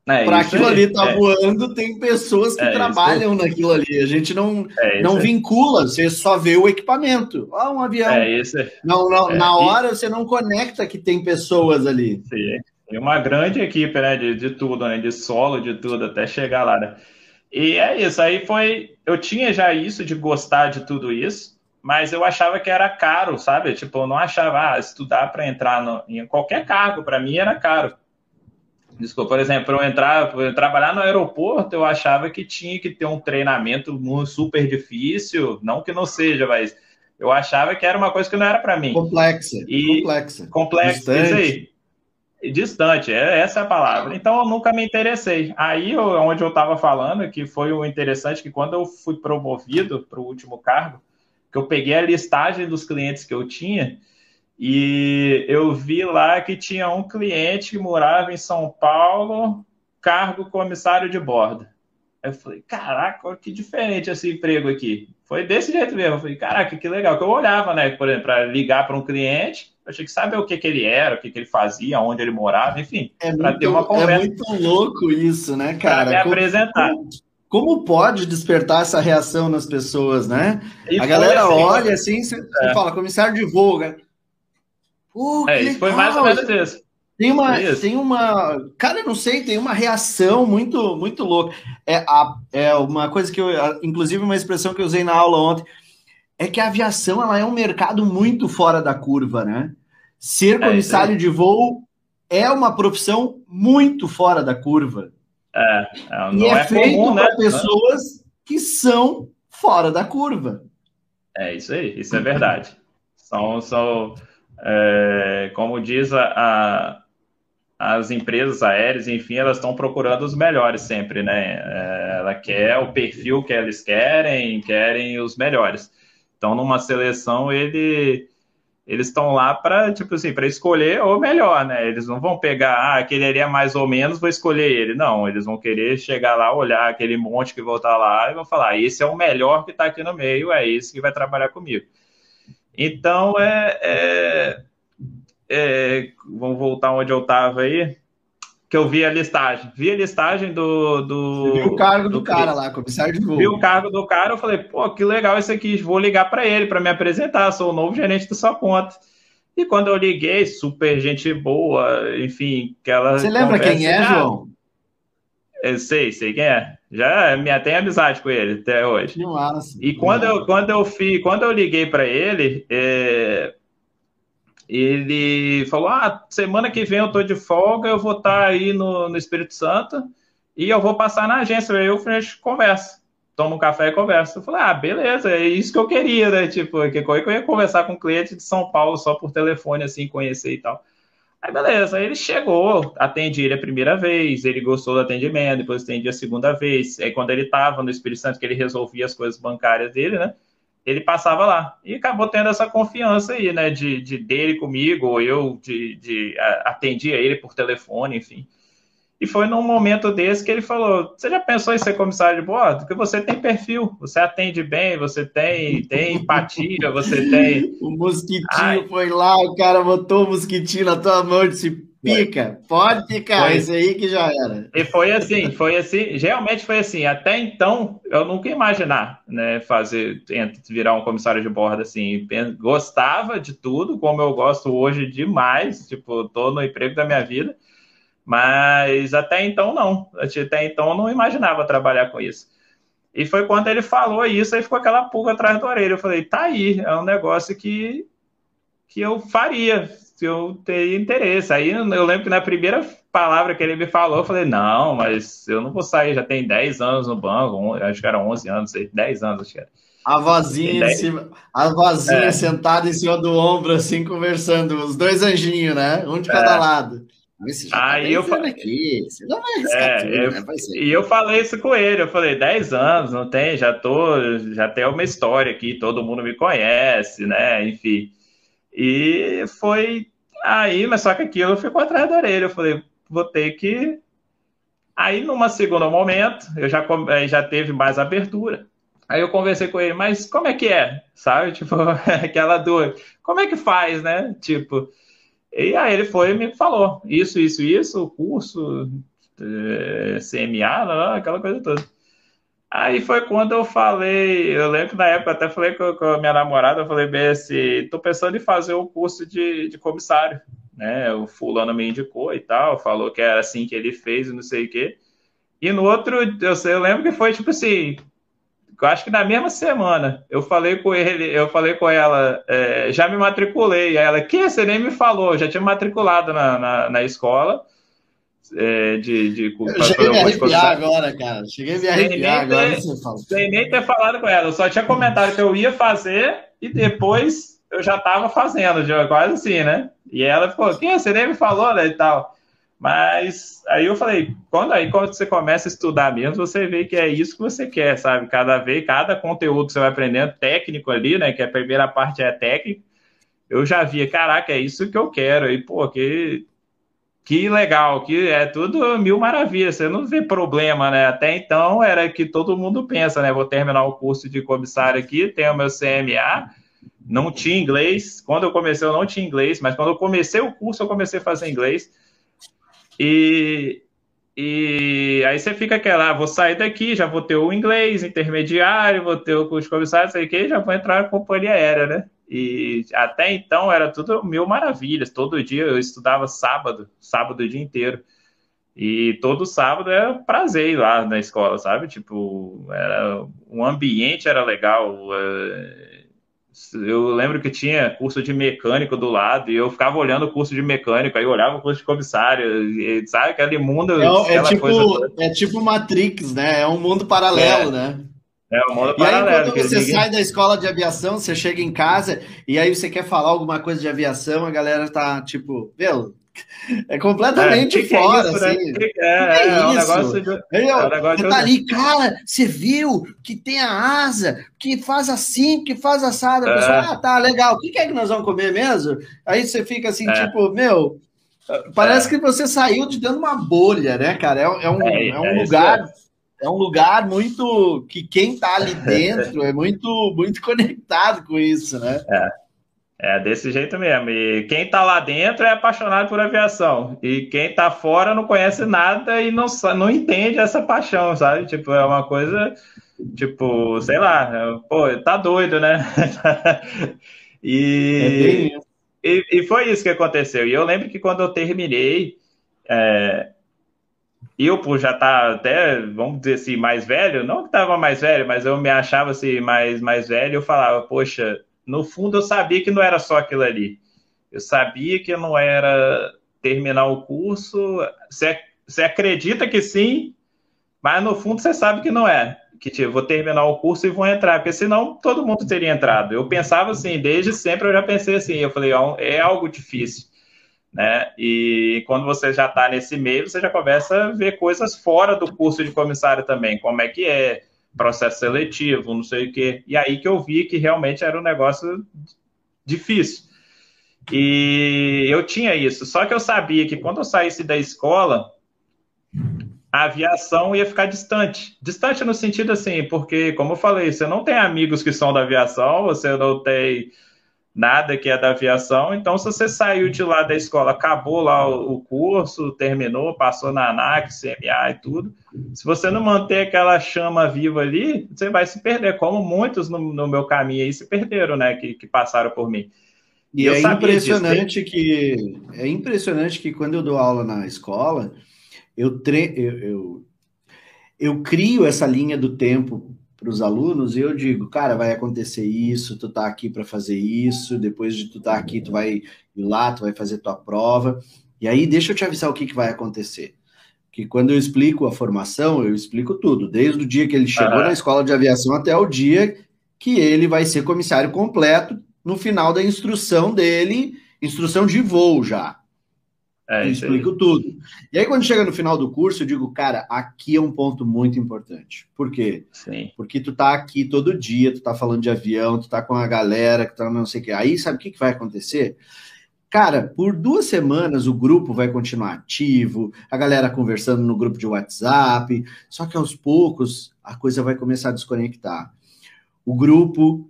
É, para aquilo aí, ali tá é. voando, tem pessoas que é, trabalham naquilo ali. A gente não, é, não vincula, você só vê o equipamento. Ó, um avião. É isso. Não, não, na hora você não conecta que tem pessoas ali. Sim. E uma grande equipe, né? De, de tudo, né? De solo, de tudo, até chegar lá, né? E é isso, aí foi. Eu tinha já isso de gostar de tudo isso, mas eu achava que era caro, sabe? Tipo, eu não achava, ah, estudar para entrar no, em qualquer cargo, para mim era caro. Desculpa, por exemplo, para eu entrar, eu trabalhar no aeroporto, eu achava que tinha que ter um treinamento super difícil, não que não seja, mas eu achava que era uma coisa que não era para mim. Complexa. E complexa. Complexa, isso aí. Distante, é, essa é a palavra. Então eu nunca me interessei. Aí eu, onde eu estava falando, que foi o interessante, que quando eu fui promovido para o último cargo, que eu peguei a listagem dos clientes que eu tinha, e eu vi lá que tinha um cliente que morava em São Paulo, cargo comissário de bordo. Eu falei, caraca, que diferente esse emprego aqui. Foi desse jeito mesmo. Eu falei, caraca, que legal. Que eu olhava, né, por exemplo, para ligar para um cliente, eu tinha que saber o que, que ele era, o que, que ele fazia, onde ele morava, enfim, é para ter uma conversa. É muito louco isso, né, cara? Me como, apresentar. Como, como, pode despertar essa reação nas pessoas, né? E a galera assim, olha assim, você é. fala, comissário de voo. Pô, é, isso foi mais ou menos isso. Tem uma, isso. tem uma, cara, não sei, tem uma reação muito, muito louca. É, a, é uma coisa que eu, inclusive uma expressão que eu usei na aula ontem, é que a aviação ela é um mercado muito fora da curva, né? Ser é, comissário é, de voo é uma profissão muito fora da curva. É, é não e é, é feito para né? pessoas que são fora da curva. É isso aí, isso é verdade. São, são é, como diz a, a, as empresas aéreas, enfim, elas estão procurando os melhores sempre, né? É, ela quer o perfil que eles querem, querem os melhores. Então, numa seleção, ele, eles estão lá para, tipo assim, para escolher o melhor, né? Eles não vão pegar, ah, aquele ali é mais ou menos, vou escolher ele. Não, eles vão querer chegar lá, olhar aquele monte que vou estar lá e vão falar, esse é o melhor que está aqui no meio, é esse que vai trabalhar comigo. Então, é, é, é, vamos voltar onde eu estava aí, que eu vi a listagem. Vi a listagem do. do Você viu o cargo do, do cara lá, comissário de voo. Vi o cargo do cara, eu falei, pô, que legal esse aqui, vou ligar para ele para me apresentar, sou o novo gerente da sua conta. E quando eu liguei, super gente boa, enfim, aquela. Você lembra quem é, João? Eu sei, sei quem é. Já minha tem amizade com ele até hoje. E quando eu, quando eu fui, quando eu liguei para ele, é, ele falou: Ah, semana que vem eu tô de folga, eu vou estar tá aí no, no Espírito Santo e eu vou passar na agência. Aí eu gente conversa, toma um café e conversa. Eu falei: Ah, beleza, é isso que eu queria, né? Tipo, que eu ia conversar com um cliente de São Paulo só por telefone, assim, conhecer e tal. Aí beleza, ele chegou, atendi ele a primeira vez, ele gostou do atendimento, depois atendi a segunda vez. Aí quando ele estava no Espírito Santo, que ele resolvia as coisas bancárias dele, né? Ele passava lá. E acabou tendo essa confiança aí, né? De, de dele comigo, ou eu de, de a, atendia ele por telefone, enfim. E foi num momento desse que ele falou: Você já pensou em ser comissário de bordo? Porque você tem perfil, você atende bem, você tem, tem empatia, você tem. O mosquitinho Ai. foi lá, o cara botou o mosquitinho na tua mão e disse: Pica, pode picar, foi. isso aí que já era. E foi assim, foi assim, realmente foi assim. Até então, eu nunca ia imaginar, né, fazer, virar um comissário de bordo assim. Gostava de tudo, como eu gosto hoje demais, tipo, tô no emprego da minha vida mas até então não. Até então eu não imaginava trabalhar com isso. E foi quando ele falou isso, aí ficou aquela pulga atrás da orelha. Eu falei, tá aí, é um negócio que, que eu faria, se eu teria interesse. Aí eu lembro que na primeira palavra que ele me falou, eu falei, não, mas eu não vou sair, já tem 10 anos no banco, acho que era 11 anos, 10 anos, acho que era. A vozinha, cima, a vozinha é. sentada em cima do ombro, assim, conversando, os dois anjinhos, né? Um de cada é. lado. Você já Aí tá eu falei aqui, você não vai é, tudo, eu, né? E eu falei isso com ele, eu falei, 10 anos, não tem, já tô, já tem uma história aqui, todo mundo me conhece, né? Enfim. E foi aí, mas só que aquilo ficou atrás da orelha. Eu falei, vou ter que. Aí, numa segundo momento, eu já, já teve mais abertura. Aí eu conversei com ele, mas como é que é? Sabe? Tipo, aquela dor. Como é que faz, né? Tipo, e aí ele foi e me falou isso, isso, isso, curso, é, CMA, aquela coisa toda. Aí foi quando eu falei, eu lembro que na época até falei com, com a minha namorada, eu falei bem assim, tô pensando em fazer o curso de, de comissário, né? O fulano me indicou e tal, falou que era assim que ele fez e não sei o quê. E no outro, eu, sei, eu lembro que foi tipo assim, eu acho que na mesma semana eu falei com ele, eu falei com ela, é, já me matriculei. Aí ela, que você nem me falou, já tinha matriculado na, na, na, escola. é, de, de, eu cheguei a me arrepiar agora, cara. Cheguei a me arrepiar sem agora. Ter, sem nem ter falado com ela. Eu só tinha comentado que eu ia fazer e depois eu já estava fazendo, já, quase assim, né? E ela ficou, que você nem me falou, né, e tal. Mas aí eu falei, quando aí quando você começa a estudar mesmo, você vê que é isso que você quer, sabe? Cada vez, cada conteúdo que você vai aprendendo, técnico ali, né? Que a primeira parte é técnico, eu já via, caraca, é isso que eu quero. E, pô, que que legal, que é tudo mil maravilhas, você não vê problema, né? Até então era que todo mundo pensa, né? Vou terminar o curso de comissário aqui, tenho meu CMA, não tinha inglês. Quando eu comecei, eu não tinha inglês, mas quando eu comecei o curso, eu comecei a fazer inglês. E, e aí você fica aquela, ah, vou sair daqui, já vou ter o inglês intermediário, vou ter o de comissário, sei que, já vou entrar na companhia aérea, né? E até então era tudo mil maravilhas. Todo dia eu estudava sábado, sábado o dia inteiro. E todo sábado era prazer ir lá na escola, sabe? Tipo, era, o ambiente era legal. Eu lembro que tinha curso de mecânico do lado e eu ficava olhando o curso de mecânico, aí eu olhava o curso de comissário, e, sabe? Aquele mundo. É, é tipo, coisa... é tipo Matrix, né? É um mundo paralelo, é. né? É o modo e paralelo. aí, quando você ninguém... sai da escola de aviação, você chega em casa e aí você quer falar alguma coisa de aviação, a galera tá tipo, meu, é completamente é, fora, é isso, né? assim. Né? É, é, é, um negócio de... é um negócio você tá ali, cara, você viu que tem a asa, que faz assim, que faz assada. A pessoa, ah, tá, legal, o que é que nós vamos comer mesmo? Aí você fica assim, tipo, meu, parece que você saiu de dentro de uma bolha, né, cara? É, é um, é, um lugar é um lugar muito que quem está ali dentro é muito muito conectado com isso, né? É. É desse jeito mesmo. E quem está lá dentro é apaixonado por aviação. E quem está fora não conhece nada e não, não entende essa paixão, sabe? Tipo, é uma coisa, tipo, sei lá, pô, tá doido, né? e, é e, e, foi isso que aconteceu. E eu lembro que quando eu terminei, é, eu, por já estar tá até, vamos dizer assim, mais velho, não que estava mais velho, mas eu me achava assim, mais, mais velho, eu falava, poxa, no fundo eu sabia que não era só aquilo ali. Eu sabia que não era terminar o curso. Você, acredita que sim, mas no fundo você sabe que não é. Que tipo, vou terminar o curso e vou entrar, porque senão todo mundo teria entrado. Eu pensava assim, desde sempre eu já pensei assim, eu falei, é algo difícil né? E quando você já está nesse meio, você já começa a ver coisas fora do curso de comissário também, como é que é processo seletivo, não sei o quê. E aí que eu vi que realmente era um negócio difícil. E eu tinha isso, só que eu sabia que quando eu saísse da escola, a aviação ia ficar distante. Distante no sentido assim, porque, como eu falei, você não tem amigos que são da aviação, você não tem nada que é da aviação. Então, se você saiu de lá da escola, acabou lá o, curso, terminou, passou na ANAC, CMA e tudo, se você não manter aquela chama viva ali, você vai se perder, como muitos no, no meu caminho aí se perderam, né, que, que passaram por mim. E, e é impressionante disso. que é impressionante que quando eu dou aula na escola, eu, tre eu, eu, eu crio essa linha do tempo para os alunos e eu digo, cara, vai acontecer isso, tu tá aqui para fazer isso, depois de tu tá aqui, tu vai ir lá, tu vai fazer tua prova. E aí deixa eu te avisar o que, que vai acontecer. Que quando eu explico a formação, eu explico tudo, desde o dia que ele chegou uhum. na escola de aviação até o dia que ele vai ser comissário completo no final da instrução dele, instrução de voo já. É, eu explico tudo. E aí, quando chega no final do curso, eu digo, cara, aqui é um ponto muito importante. Por quê? Sim. Porque tu tá aqui todo dia, tu tá falando de avião, tu tá com a galera que tá não sei o quê. Aí, sabe o que, que vai acontecer? Cara, por duas semanas o grupo vai continuar ativo, a galera conversando no grupo de WhatsApp, só que aos poucos a coisa vai começar a desconectar. O grupo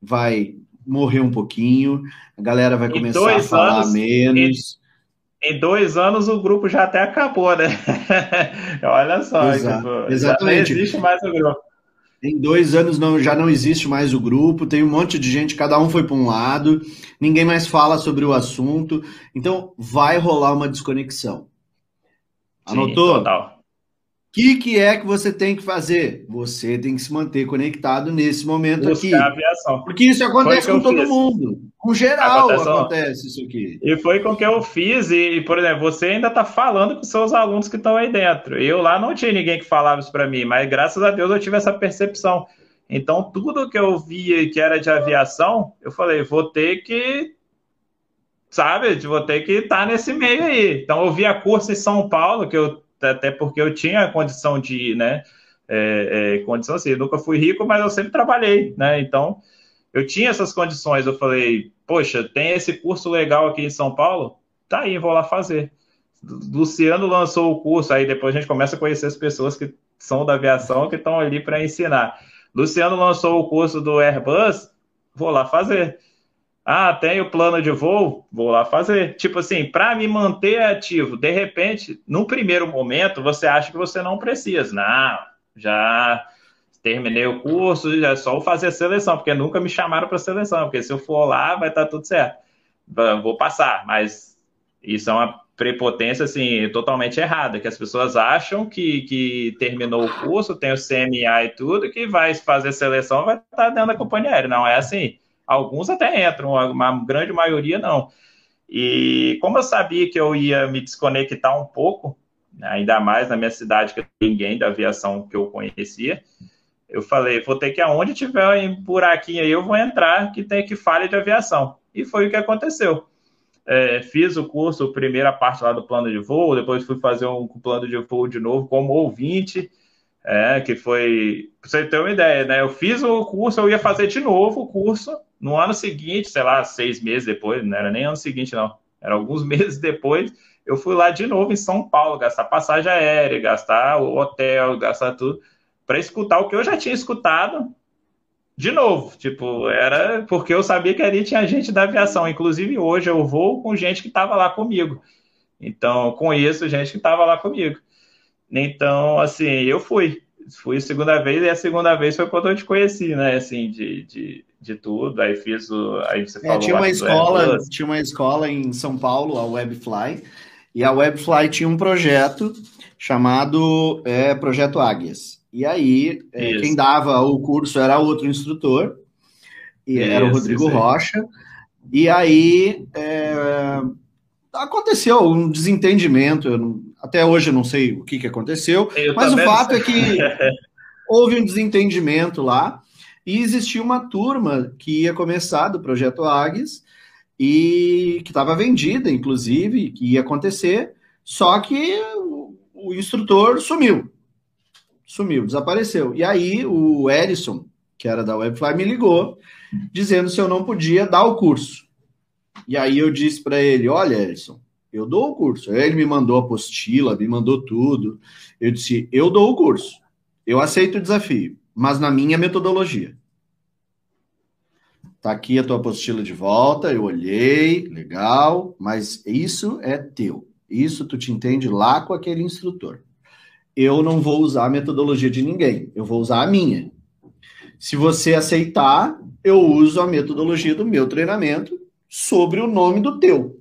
vai morrer um pouquinho, a galera vai começar a falar anos, menos em dois anos o grupo já até acabou, né? Olha só, Exato. Tipo, Exatamente. não existe mais o grupo. Em dois anos não, já não existe mais o grupo, tem um monte de gente, cada um foi para um lado, ninguém mais fala sobre o assunto, então vai rolar uma desconexão. Anotou? Sim, total. Que, que é que você tem que fazer? Você tem que se manter conectado nesse momento Buscar aqui. Porque isso acontece com todo fiz. mundo. Com geral acontece, acontece, isso aqui. E foi com o que eu fiz. E, e por exemplo, você ainda está falando com seus alunos que estão aí dentro. Eu lá não tinha ninguém que falava isso para mim, mas graças a Deus eu tive essa percepção. Então, tudo que eu via que era de aviação, eu falei, vou ter que sabe? Vou ter que estar tá nesse meio aí. Então, eu via curso em São Paulo, que eu até porque eu tinha condição de, né, é, é, condição assim, eu nunca fui rico, mas eu sempre trabalhei, né, então eu tinha essas condições, eu falei, poxa, tem esse curso legal aqui em São Paulo? Tá aí, vou lá fazer. Luciano lançou o curso, aí depois a gente começa a conhecer as pessoas que são da aviação, que estão ali para ensinar. Luciano lançou o curso do Airbus, vou lá fazer. Ah, tem o plano de voo, vou lá fazer. Tipo assim, para me manter ativo, de repente, no primeiro momento, você acha que você não precisa. Não, já terminei o curso, já é só fazer a seleção, porque nunca me chamaram para seleção, porque se eu for lá, vai estar tá tudo certo. Vou passar, mas isso é uma prepotência assim totalmente errada, que as pessoas acham que, que terminou o curso, tem o CMA e tudo, que vai fazer seleção, vai estar tá dentro da companhia aérea. Não é assim. Alguns até entram, uma grande maioria não. E como eu sabia que eu ia me desconectar um pouco, ainda mais na minha cidade, que ninguém da aviação que eu conhecia, eu falei, vou ter que aonde tiver um buraquinho aí, eu vou entrar que tem que falha de aviação. E foi o que aconteceu. É, fiz o curso, a primeira parte lá do plano de voo, depois fui fazer um plano de voo de novo como ouvinte, é, que foi, pra você ter uma ideia, né? Eu fiz o curso, eu ia fazer de novo o curso, no ano seguinte, sei lá, seis meses depois, não era nem ano seguinte, não, era alguns meses depois, eu fui lá de novo em São Paulo, gastar passagem aérea, gastar o hotel, gastar tudo, para escutar o que eu já tinha escutado de novo. Tipo, era porque eu sabia que ali tinha gente da aviação. Inclusive, hoje eu vou com gente que estava lá comigo. Então, conheço gente que estava lá comigo. Então, assim, eu fui. Fui a segunda vez, e a segunda vez foi quando eu te conheci, né? Assim, de, de de tudo. Aí fiz o. Aí você é, falou. tinha uma escola, tinha uma escola em São Paulo, a Webfly, e a Webfly tinha um projeto chamado é, Projeto Águias. E aí, é, quem dava o curso era outro instrutor, e isso, era o Rodrigo Rocha. E aí é, aconteceu um desentendimento. Não, até hoje eu não sei o que, que aconteceu, eu mas o fato é que houve um desentendimento lá. E existia uma turma que ia começar do projeto Águias e que estava vendida, inclusive, que ia acontecer, só que o, o instrutor sumiu. Sumiu, desapareceu. E aí o Erison, que era da Webfly, me ligou dizendo se eu não podia dar o curso. E aí eu disse para ele: Olha, Erison, eu dou o curso. Ele me mandou a apostila, me mandou tudo. Eu disse: Eu dou o curso. Eu aceito o desafio mas na minha metodologia. Tá aqui a tua apostila de volta, eu olhei, legal, mas isso é teu. Isso tu te entende lá com aquele instrutor. Eu não vou usar a metodologia de ninguém, eu vou usar a minha. Se você aceitar, eu uso a metodologia do meu treinamento sobre o nome do teu.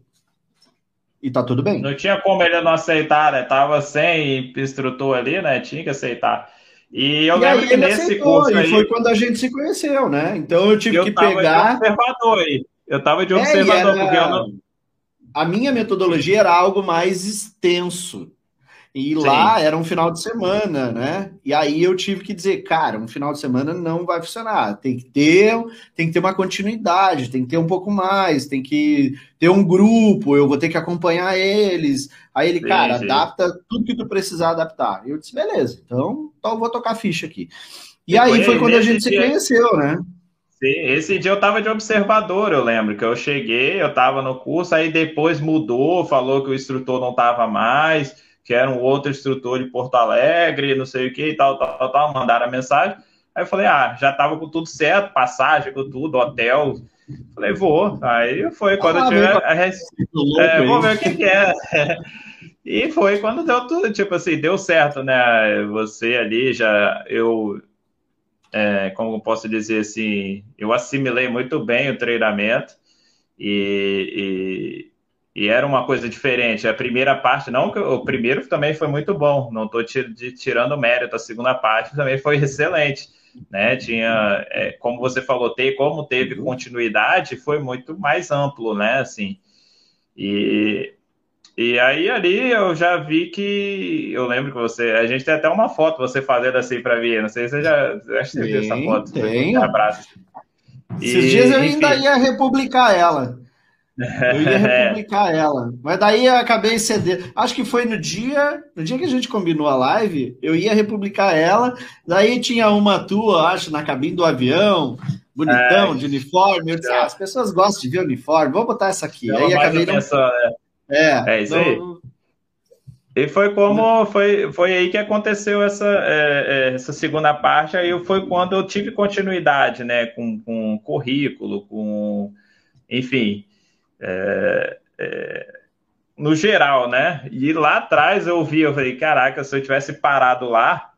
E tá tudo bem. Não tinha como ele não aceitar, né? Tava sem instrutor ali, né? Tinha que aceitar. E eu e lembro que nesse aceitou, curso aí. foi quando a gente se conheceu, né? Então eu tive eu que pegar. De observador aí. Eu tava de observador, é, era... porque eu não. A minha metodologia era algo mais extenso. E Sim. lá era um final de semana, né? E aí eu tive que dizer, cara, um final de semana não vai funcionar. Tem que ter, tem que ter uma continuidade, tem que ter um pouco mais, tem que ter um grupo, eu vou ter que acompanhar eles. Aí ele, sim, cara, sim. adapta tudo que tu precisar adaptar. Eu disse, beleza, então, então eu vou tocar ficha aqui. E, aí foi, foi quando a gente dia... se conheceu, né? Sim, esse dia eu tava de observador, eu lembro que eu cheguei, eu tava no curso, aí depois mudou, falou que o instrutor não tava mais que era um outro instrutor de Porto Alegre, não sei o que e tal, tal, tal, mandaram a mensagem. Aí eu falei, ah, já tava com tudo certo, passagem, com tudo, hotel. Falei, vou. Aí foi quando ah, eu tive a, é, vou ver o que, que é. e foi quando deu tudo, tipo assim, deu certo, né? Você ali já, eu, é, como posso dizer assim, eu assimilei muito bem o treinamento e, e era uma coisa diferente. A primeira parte, não, o primeiro também foi muito bom, não estou tirando mérito, a segunda parte também foi excelente. Né, tinha, é, como você falou, ter, como teve continuidade, foi muito mais amplo, né, assim, e, e aí ali eu já vi que, eu lembro que você, a gente tem até uma foto você fazendo assim para ver, não sei se você já, acho que você viu essa foto, tem. Um abraço. Esses e, dias eu ainda enfim. ia republicar ela. Eu ia republicar ela. Mas daí eu acabei cedendo. Acho que foi no dia, no dia que a gente combinou a live, eu ia republicar ela. Daí tinha uma tua, acho, na cabine do avião, bonitão, é, de uniforme. Eu disse, ah, as pessoas gostam de ver uniforme, vamos botar essa aqui. Aí acabei não... Atenção, né? É, é isso não... aí. E foi como foi, foi aí que aconteceu essa, é, é, essa segunda parte. Aí foi quando eu tive continuidade, né, com, com currículo, com enfim, é, é, no geral, né? E lá atrás eu vi, eu falei, caraca, se eu tivesse parado lá,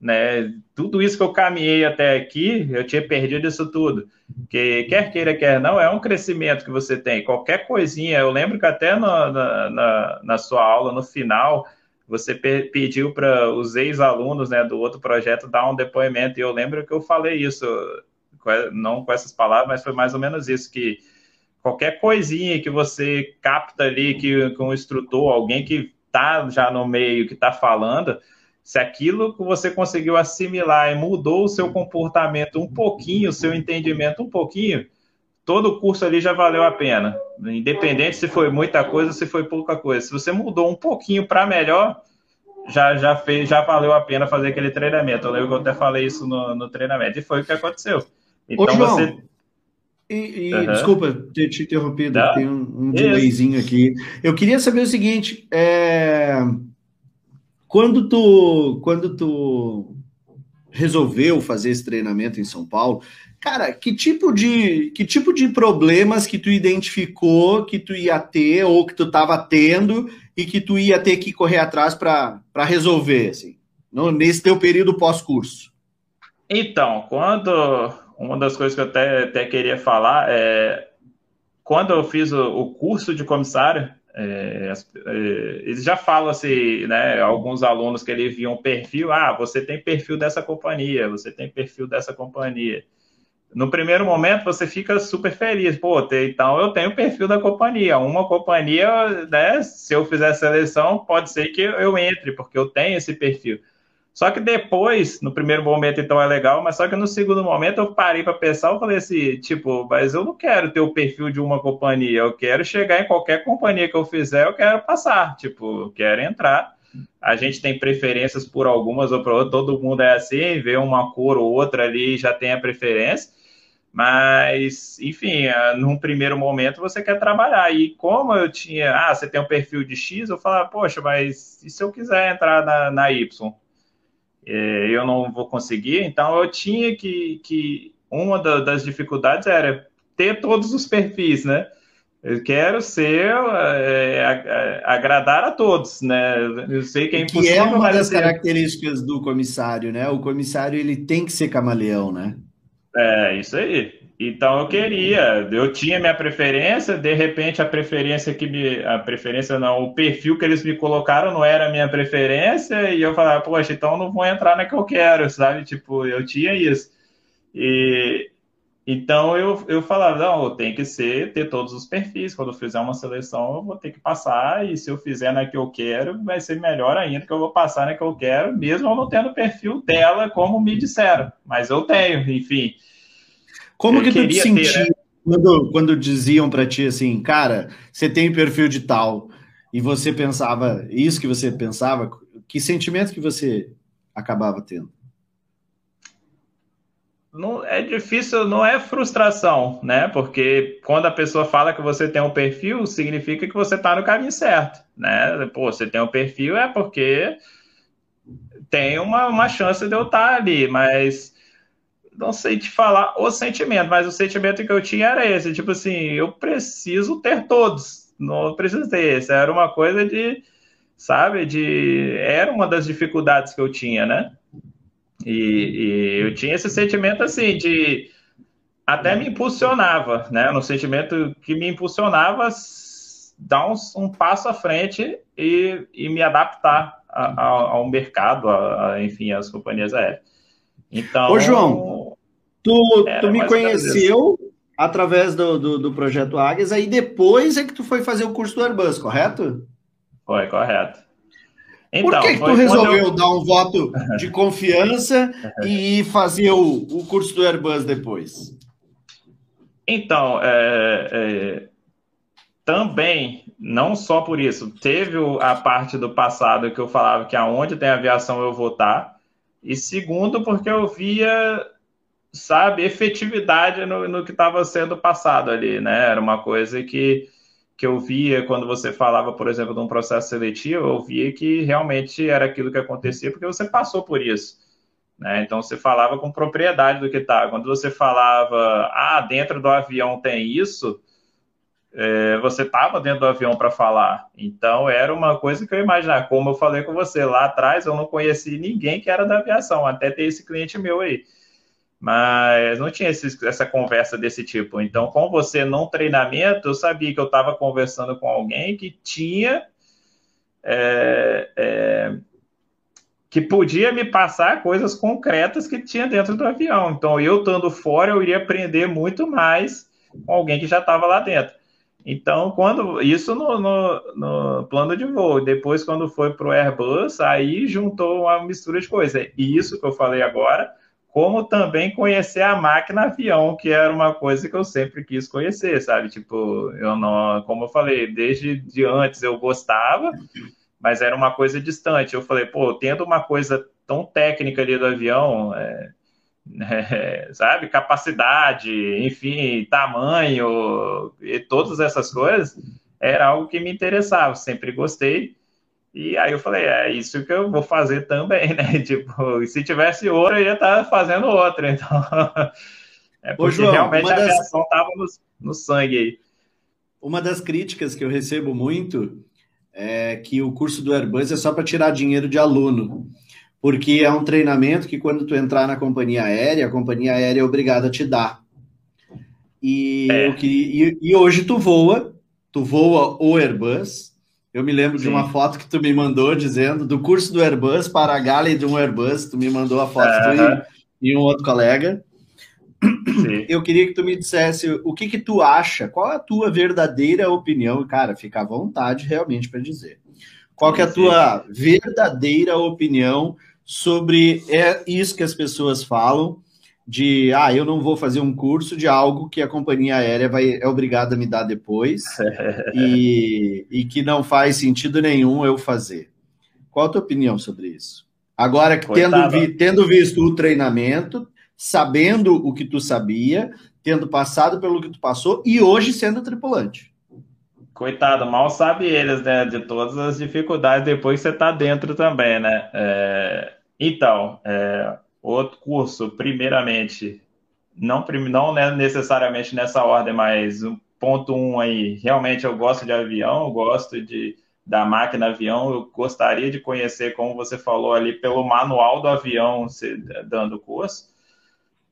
né? Tudo isso que eu caminhei até aqui, eu tinha perdido isso tudo. Que quer queira, quer não, é um crescimento que você tem. Qualquer coisinha, eu lembro que até na, na, na sua aula, no final, você pediu para os ex-alunos né, do outro projeto dar um depoimento, e eu lembro que eu falei isso, não com essas palavras, mas foi mais ou menos isso, que qualquer coisinha que você capta ali que, que um instrutor, alguém que está já no meio, que está falando, se aquilo que você conseguiu assimilar e mudou o seu comportamento um pouquinho, o seu entendimento um pouquinho, todo o curso ali já valeu a pena. Independente se foi muita coisa, se foi pouca coisa. Se você mudou um pouquinho para melhor, já, já fez, já valeu a pena fazer aquele treinamento. Eu lembro que eu até falei isso no, no treinamento, e foi o que aconteceu. Então Ô, João, você e, e uhum. desculpa ter te interrompido, Não. tem um, um delayzinho aqui. Eu queria saber o seguinte: é... quando tu quando tu resolveu fazer esse treinamento em São Paulo, cara, que tipo de que tipo de problemas que tu identificou que tu ia ter ou que tu estava tendo e que tu ia ter que correr atrás para resolver, assim, no, nesse teu período pós-curso? Então, quando uma das coisas que eu até, até queria falar é quando eu fiz o, o curso de comissário, é, é, eles já falam assim, né? Alguns alunos que eles viam perfil, ah, você tem perfil dessa companhia, você tem perfil dessa companhia. No primeiro momento você fica super feliz, pô, então eu tenho perfil da companhia. Uma companhia, né? Se eu fizer seleção, pode ser que eu entre, porque eu tenho esse perfil. Só que depois, no primeiro momento, então é legal, mas só que no segundo momento eu parei para pensar, eu falei assim, tipo, mas eu não quero ter o perfil de uma companhia, eu quero chegar em qualquer companhia que eu fizer, eu quero passar, tipo, eu quero entrar. A gente tem preferências por algumas ou por outras, todo mundo é assim, vê uma cor ou outra ali já tem a preferência. Mas, enfim, num primeiro momento você quer trabalhar. E como eu tinha, ah, você tem um perfil de X, eu falava, poxa, mas e se eu quiser entrar na, na Y? É, eu não vou conseguir. Então, eu tinha que, que uma da, das dificuldades era ter todos os perfis, né? Eu quero ser é, agradar a todos, né? Eu sei que é impossível. Que é uma das características do comissário, né? O comissário ele tem que ser camaleão, né? É isso aí. Então eu queria, eu tinha minha preferência, de repente a preferência que me, a preferência não, o perfil que eles me colocaram não era a minha preferência e eu falava, poxa, então não vou entrar na que eu quero, sabe? Tipo, eu tinha isso. E então eu, eu falava, não, tem que ser, ter todos os perfis. Quando eu fizer uma seleção, eu vou ter que passar, e se eu fizer na que eu quero, vai ser melhor ainda que eu vou passar na que eu quero, mesmo eu não tendo o perfil dela, como me disseram. Mas eu tenho, enfim. Como que tu te sentia né? quando, quando diziam para ti assim, cara, você tem perfil de tal, e você pensava isso que você pensava, que sentimento que você acabava tendo? Não, é difícil, não é frustração, né? Porque quando a pessoa fala que você tem um perfil, significa que você está no caminho certo, né? Pô, você tem um perfil é porque tem uma, uma chance de eu estar tá ali, mas não sei te falar o sentimento, mas o sentimento que eu tinha era esse, tipo assim, eu preciso ter todos, não preciso ter esse, era uma coisa de, sabe, de, era uma das dificuldades que eu tinha, né, e, e eu tinha esse sentimento, assim, de, até me impulsionava, né, no sentimento que me impulsionava dar um, um passo à frente e, e me adaptar a, a, ao mercado, a, enfim, às companhias aéreas. Então. Ô, João, tu, tu me conheceu através do, do, do, projeto Águias, aí depois é que tu foi fazer o curso do Airbus, correto? Foi, correto. Então, Por que, que tu resolveu eu... dar um voto de confiança e fazer o, o curso do Airbus depois? Então, é, é, também, não só por isso, teve a parte do passado que eu falava que aonde tem aviação eu vou estar, e segundo, porque eu via, sabe, efetividade no, no que estava sendo passado ali, né? Era uma coisa que, que eu via quando você falava, por exemplo, de um processo seletivo, eu via que realmente era aquilo que acontecia, porque você passou por isso. Né? Então você falava com propriedade do que está. Quando você falava, ah, dentro do avião tem isso, é, você estava dentro do avião para falar. Então era uma coisa que eu imaginava. Como eu falei com você lá atrás, eu não conheci ninguém que era da aviação, até ter esse cliente meu aí. Mas não tinha esse, essa conversa desse tipo. Então, com você num treinamento, eu sabia que eu estava conversando com alguém que tinha. É, é, que podia me passar coisas concretas que tinha dentro do avião. Então, eu estando fora, eu iria aprender muito mais com alguém que já estava lá dentro. Então, quando isso no, no, no, plano de voo, depois quando foi para o Airbus, aí juntou uma mistura de coisas. E isso que eu falei agora, como também conhecer a máquina avião, que era uma coisa que eu sempre quis conhecer, sabe? Tipo, eu não, como eu falei, desde de antes eu gostava, mas era uma coisa distante. Eu falei, pô, tendo uma coisa tão técnica ali do avião, é, é, sabe? Capacidade, enfim, tamanho e todas essas coisas, era algo que me interessava, sempre gostei. E aí eu falei, é isso que eu vou fazer também, né? Tipo, se tivesse ouro, eu ia estar fazendo outro. Então, é porque Ô, João, realmente a das... aviação estava no, no sangue aí. Uma das críticas que eu recebo muito é que o curso do Airbus é só para tirar dinheiro de aluno porque é um treinamento que quando tu entrar na companhia aérea, a companhia aérea é obrigada a te dar. E, é. e, e, hoje tu voa, tu voa o Airbus. Eu me lembro Sim. de uma foto que tu me mandou dizendo do curso do Airbus para a galley de um Airbus. Tu me mandou a foto -huh. e, e, um outro colega. Sim. Eu queria que tu me dissesse o que que tu acha, qual é a tua verdadeira opinião, cara, fica à vontade realmente para dizer. Qual que é a tua verdadeira opinião sobre é isso que as pessoas falam de ah, eu não vou fazer um curso de algo que a companhia aérea vai, é obrigada a me dar depois e, e que não faz sentido nenhum eu fazer. Qual a tua opinião sobre isso? Agora, tendo, vi, tendo visto o treinamento, sabendo o que tu sabia, tendo passado pelo que tu passou e hoje sendo tripulante. Coitado, mal sabe eles, né, de todas as dificuldades depois que você está dentro também, né? É, então, é, outro curso, primeiramente, não, não né, necessariamente nessa ordem, mas o ponto um aí, realmente eu gosto de avião, eu gosto de, da máquina avião, eu gostaria de conhecer, como você falou ali, pelo manual do avião, se, dando curso.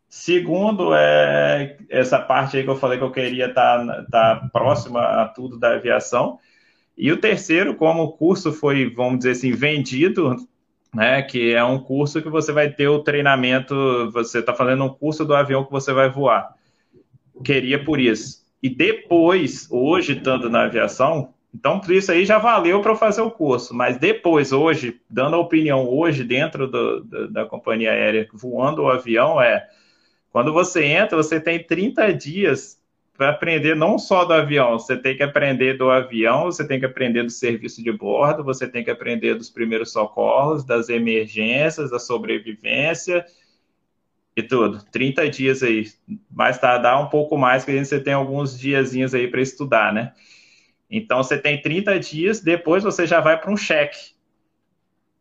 Segundo, é essa parte aí que eu falei que eu queria estar tá, tá próxima a tudo da aviação. E o terceiro, como o curso foi, vamos dizer assim, vendido né? Que é um curso que você vai ter o treinamento, você está fazendo um curso do avião que você vai voar. Queria por isso. E depois, hoje, estando na aviação, então isso aí já valeu para fazer o curso, mas depois, hoje, dando a opinião hoje dentro do, do, da companhia aérea, voando o avião, é quando você entra, você tem 30 dias para aprender não só do avião, você tem que aprender do avião, você tem que aprender do serviço de bordo, você tem que aprender dos primeiros socorros, das emergências, da sobrevivência e tudo. 30 dias aí, mas tá, dá um pouco mais, que você tem alguns diazinhos aí para estudar, né? Então você tem 30 dias, depois você já vai para um cheque.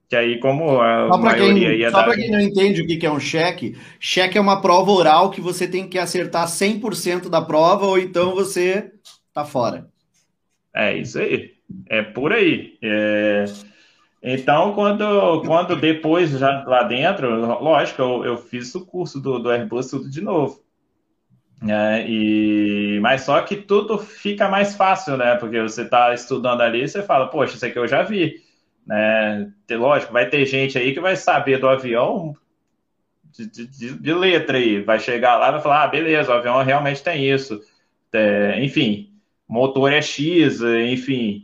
Que aí, como a só maioria quem, ia Só para quem não entende o que é um cheque, cheque é uma prova oral que você tem que acertar 100% da prova ou então você tá fora. É isso aí. É por aí. É... Então, quando, quando depois, já lá dentro, lógico, eu, eu fiz o curso do, do Airbus tudo de novo. É, e, mas só que tudo fica mais fácil, né? Porque você está estudando ali e você fala, poxa, isso aqui eu já vi. Né? Lógico, vai ter gente aí que vai saber do avião de, de, de letra aí. Vai chegar lá e vai falar, ah, beleza, o avião realmente tem isso. É, enfim, motor é X, enfim,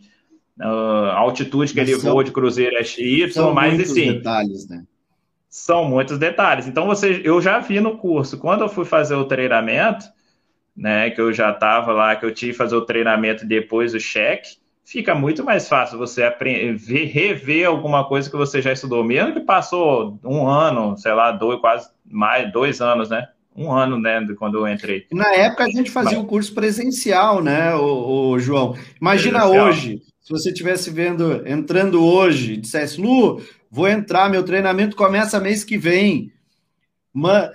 a altitude que ele são, voa de cruzeiro é X, são mas muitos assim, detalhes, né? São muitos detalhes. Então, você, eu já vi no curso, quando eu fui fazer o treinamento, né, que eu já estava lá, que eu tive que fazer o treinamento depois do cheque, fica muito mais fácil você aprender, rever alguma coisa que você já estudou, mesmo que passou um ano, sei lá, dois, quase mais, dois anos, né? Um ano, né, quando eu entrei. Na época a gente fazia o um curso presencial, né, o, o João? Imagina presencial. hoje, se você estivesse vendo, entrando hoje, dissesse, Lu, vou entrar, meu treinamento começa mês que vem. Man,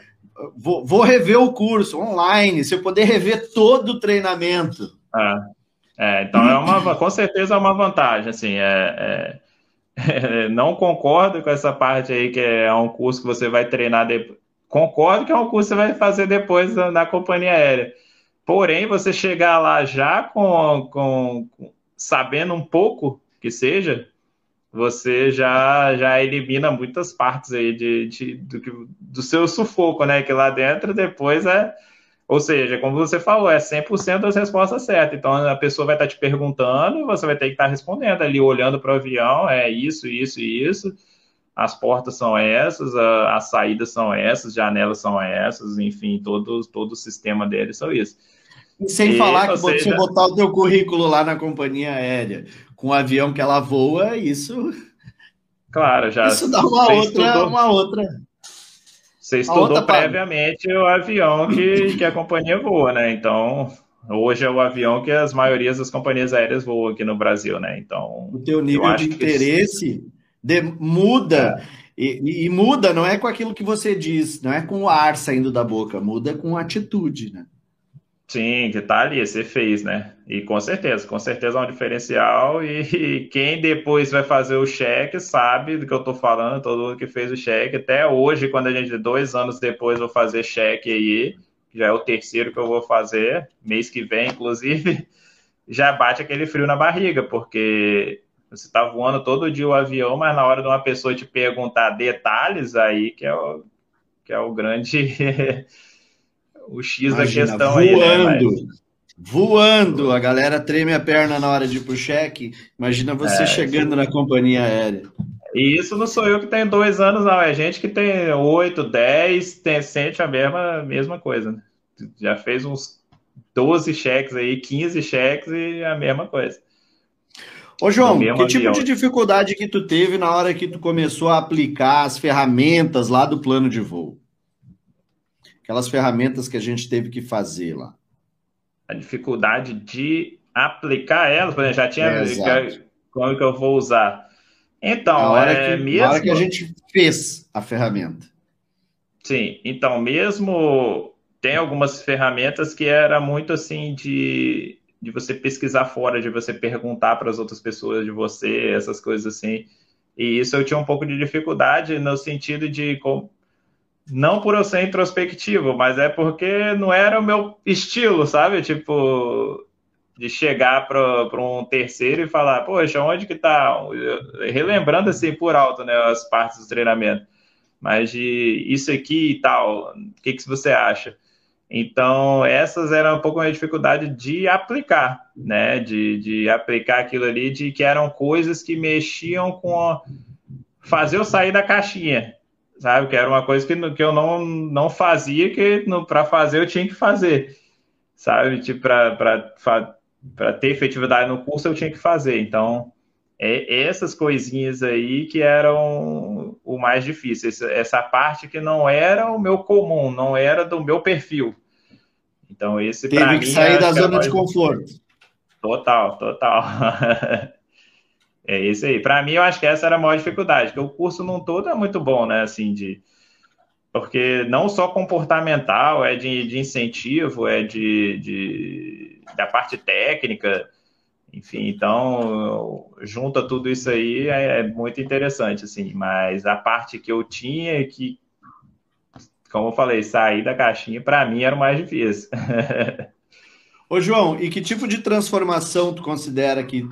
vou, vou, rever o curso online, se eu puder rever todo o treinamento. Ah, é, então é uma, com certeza é uma vantagem, assim, é, é, é, não concordo com essa parte aí que é um curso que você vai treinar depois. Concordo que é um curso que você vai fazer depois na, na companhia aérea. Porém, você chegar lá já com, com, com sabendo um pouco que seja, você já já elimina muitas partes aí de, de do, do seu sufoco, né? Que lá dentro depois é. Ou seja, como você falou, é 100% das respostas certas. Então a pessoa vai estar te perguntando e você vai ter que estar respondendo ali, olhando para o avião, é isso, isso e isso. As portas são essas, a, as saídas são essas, janelas são essas, enfim, todo, todo o sistema deles são isso. E sem e, falar que seja... você botar o teu currículo lá na companhia aérea, com o avião que ela voa, isso. Claro, já. Isso dá uma outra, estudou, uma outra. Você estudou previamente o avião que, que a companhia voa, né? Então, hoje é o avião que as maiorias das companhias aéreas voam aqui no Brasil, né? Então. O teu nível de interesse de, muda. É. E, e, muda, não é com aquilo que você diz, não é com o ar saindo da boca, muda com a atitude, né? Sim, que tá ali, você fez, né? E com certeza, com certeza é um diferencial. E, quem depois vai fazer o cheque sabe do que eu tô falando, todo mundo que fez o cheque. Até hoje, quando a gente, dois anos depois, vou fazer cheque aí, já é o terceiro que eu vou fazer, mês que vem, inclusive, já bate aquele frio na barriga, porque você tá voando todo dia o avião, mas na hora de uma pessoa te perguntar detalhes, aí que é o, que é o grande. o X Imagina, da questão voando, aí. Né? Mas... Voando, a galera treme a perna na hora de ir pro cheque. Imagina você é, chegando sim. na companhia aérea. E isso não sou eu que tenho dois anos, não. É gente que tem oito, dez, tem, sente a mesma, mesma coisa. Né? Já fez uns 12 cheques aí, 15 cheques e a mesma coisa. Ô, João, que avião. tipo de dificuldade que tu teve na hora que tu começou a aplicar as ferramentas lá do plano de voo? Aquelas ferramentas que a gente teve que fazer lá? A dificuldade de aplicar elas, por exemplo, já tinha é, como que eu vou usar. Então, a hora, é, que, mesmo... a hora que a gente fez a ferramenta. Sim, então mesmo tem algumas ferramentas que era muito assim de, de você pesquisar fora, de você perguntar para as outras pessoas de você, essas coisas assim. E isso eu tinha um pouco de dificuldade no sentido de não por eu ser introspectivo, mas é porque não era o meu estilo, sabe? Tipo, de chegar para um terceiro e falar, poxa, onde que tá? Relembrando assim por alto, né, as partes do treinamento. Mas de isso aqui e tal, o que, que você acha? Então, essas eram um pouco a dificuldade de aplicar, né? De, de aplicar aquilo ali, de que eram coisas que mexiam com fazer eu sair da caixinha, sabe? Que era uma coisa que, que eu não, não fazia, que para fazer eu tinha que fazer, sabe? Tipo, para ter efetividade no curso eu tinha que fazer. Então, é essas coisinhas aí que eram o mais difícil. Essa, essa parte que não era o meu comum, não era do meu perfil. Então, esse Teve que mim, sair da zona de conforto. Total, total. É isso aí. Para mim, eu acho que essa era a maior dificuldade, que o curso num todo é muito bom, né? Assim, de porque não só comportamental, é de, de incentivo, é de, de, da parte técnica, enfim, então junta tudo isso aí é, é, muito interessante, assim, mas a parte que eu tinha que como eu falei, sair da caixinha para mim era o mais difícil. Ô, João, e que tipo de transformação tu considera que,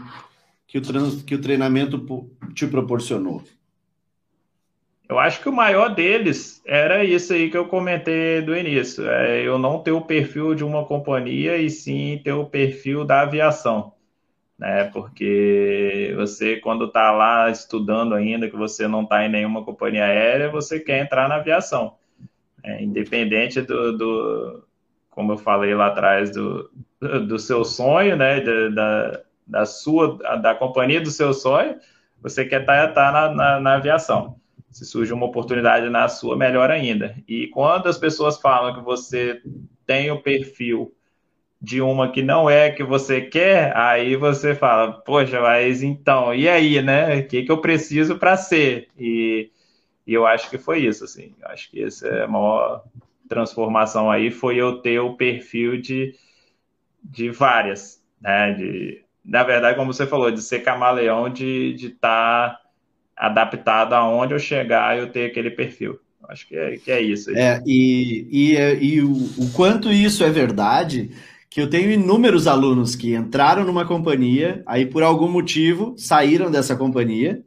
que, o, trans, que o treinamento te proporcionou? Eu acho que o maior deles era isso aí que eu comentei do início. É eu não ter o perfil de uma companhia e sim ter o perfil da aviação. Né? Porque você, quando está lá estudando ainda, que você não está em nenhuma companhia aérea, você quer entrar na aviação. É, independente do, do, como eu falei lá atrás, do, do seu sonho, né? Da, da sua, da companhia do seu sonho, você quer estar, tá, estar tá na, na, na aviação se surge uma oportunidade na sua, melhor ainda. E quando as pessoas falam que você tem o perfil de uma que não é que você quer, aí você fala, poxa, mas então, e aí, né? O que, que eu preciso para ser? E, e, eu acho que foi isso, assim. Eu acho que essa é a maior transformação aí, foi eu ter o perfil de, de várias, né? De, na verdade, como você falou, de ser camaleão, de estar... Tá adaptado aonde eu chegar eu ter aquele perfil. Acho que é, que é isso. É, e, e, e o, o, quanto isso é verdade, que eu tenho inúmeros alunos que entraram numa companhia, aí por algum motivo saíram dessa companhia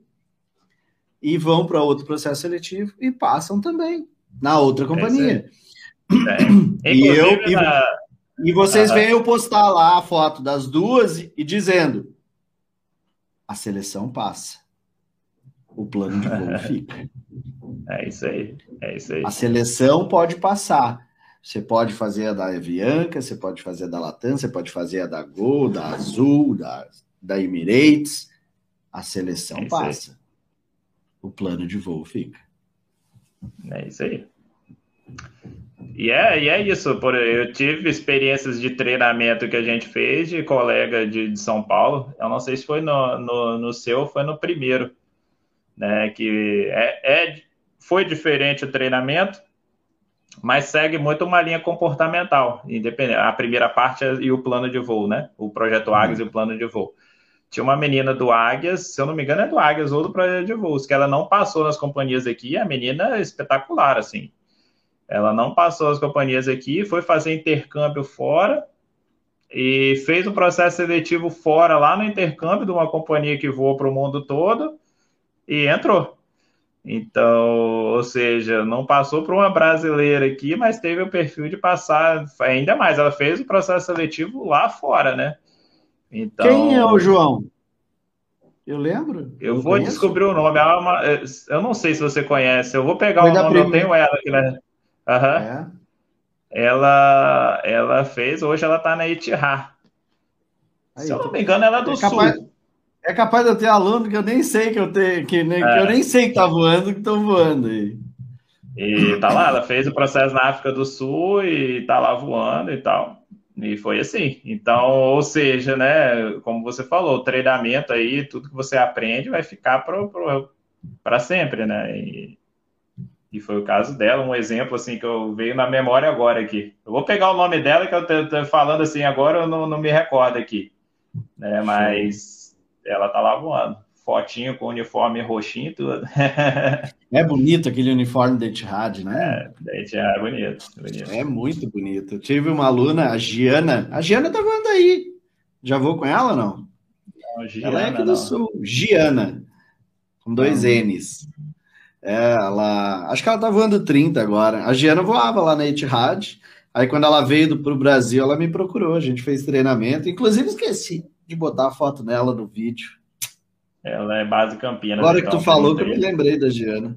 e vão para outro processo seletivo e passam também na outra é companhia. É. e eu na... e, vocês veem eu postar lá a foto das duas e, e dizendo a seleção passa o plano de voo fica. É isso aí, é isso aí. A seleção pode passar. Você pode fazer a da Avianca, você pode fazer a da Latam, você pode fazer a da Gol, da Azul, da, da Emirates. A seleção é passa. Aí. O plano de voo fica. É isso aí. E é, e é isso. Por, eu tive experiências de treinamento que a gente fez de colega de, de São Paulo. Eu não sei se foi no, no, no seu ou foi no primeiro né? Que é, é, foi diferente o treinamento, mas segue muito uma linha comportamental, independente. A primeira parte é, e o plano de voo, né? O projeto Águias uhum. e o plano de voo. Tinha uma menina do Águias, se eu não me engano, é do Águias ou do projeto de voos, que ela não passou nas companhias aqui. A menina é espetacular, assim. Ela não passou as companhias aqui, foi fazer intercâmbio fora e fez um processo seletivo fora, lá no intercâmbio de uma companhia que voa para o mundo todo e entrou. Então, ou seja, não passou por uma brasileira aqui, mas teve o perfil de passar ainda mais. Ela fez o processo seletivo lá fora, né? Então, Quem é o João? Eu lembro. Eu, eu vou conheço. descobrir o nome. É eu não sei se você conhece. Eu vou pegar Foi o nome. Eu tenho ela aqui, né? Uhum. É. Ela, ela fez. Hoje ela tá na Itihá. Se eu não me engano, ela é do é capaz, Sul. É capaz de eu ter aluno que eu nem sei que eu tenho, que, nem, é. que eu nem sei que tá voando, que estão voando aí. E tá lá, ela fez o processo na África do Sul e tá lá voando e tal. E foi assim. Então, ou seja, né, como você falou, treinamento aí, tudo que você aprende vai ficar para sempre, né? E, e, foi o caso dela, um exemplo assim que eu veio na memória agora aqui. Eu vou pegar o nome dela que eu tô, tô falando assim agora, eu não, não me recordo aqui. Né, mas ela tá lá voando. Fotinho com uniforme roxinho e tudo. é bonito aquele uniforme da Etihad, né? É, da Etihad é bonito, bonito. É muito bonito. Eu tive uma aluna, a Giana. A Giana tá voando aí. Já vou com ela ou não? não Giana, ela é aqui do não. Sul. Giana. Com dois não. N's. É, ela. Acho que ela tá voando 30 agora. A Giana voava lá na Etihad. Aí, quando ela veio para o Brasil, ela me procurou. A gente fez treinamento. Inclusive, esqueci de botar a foto dela no vídeo. Ela é base Campinas. Agora que tu falou que eu me lembrei da Giana.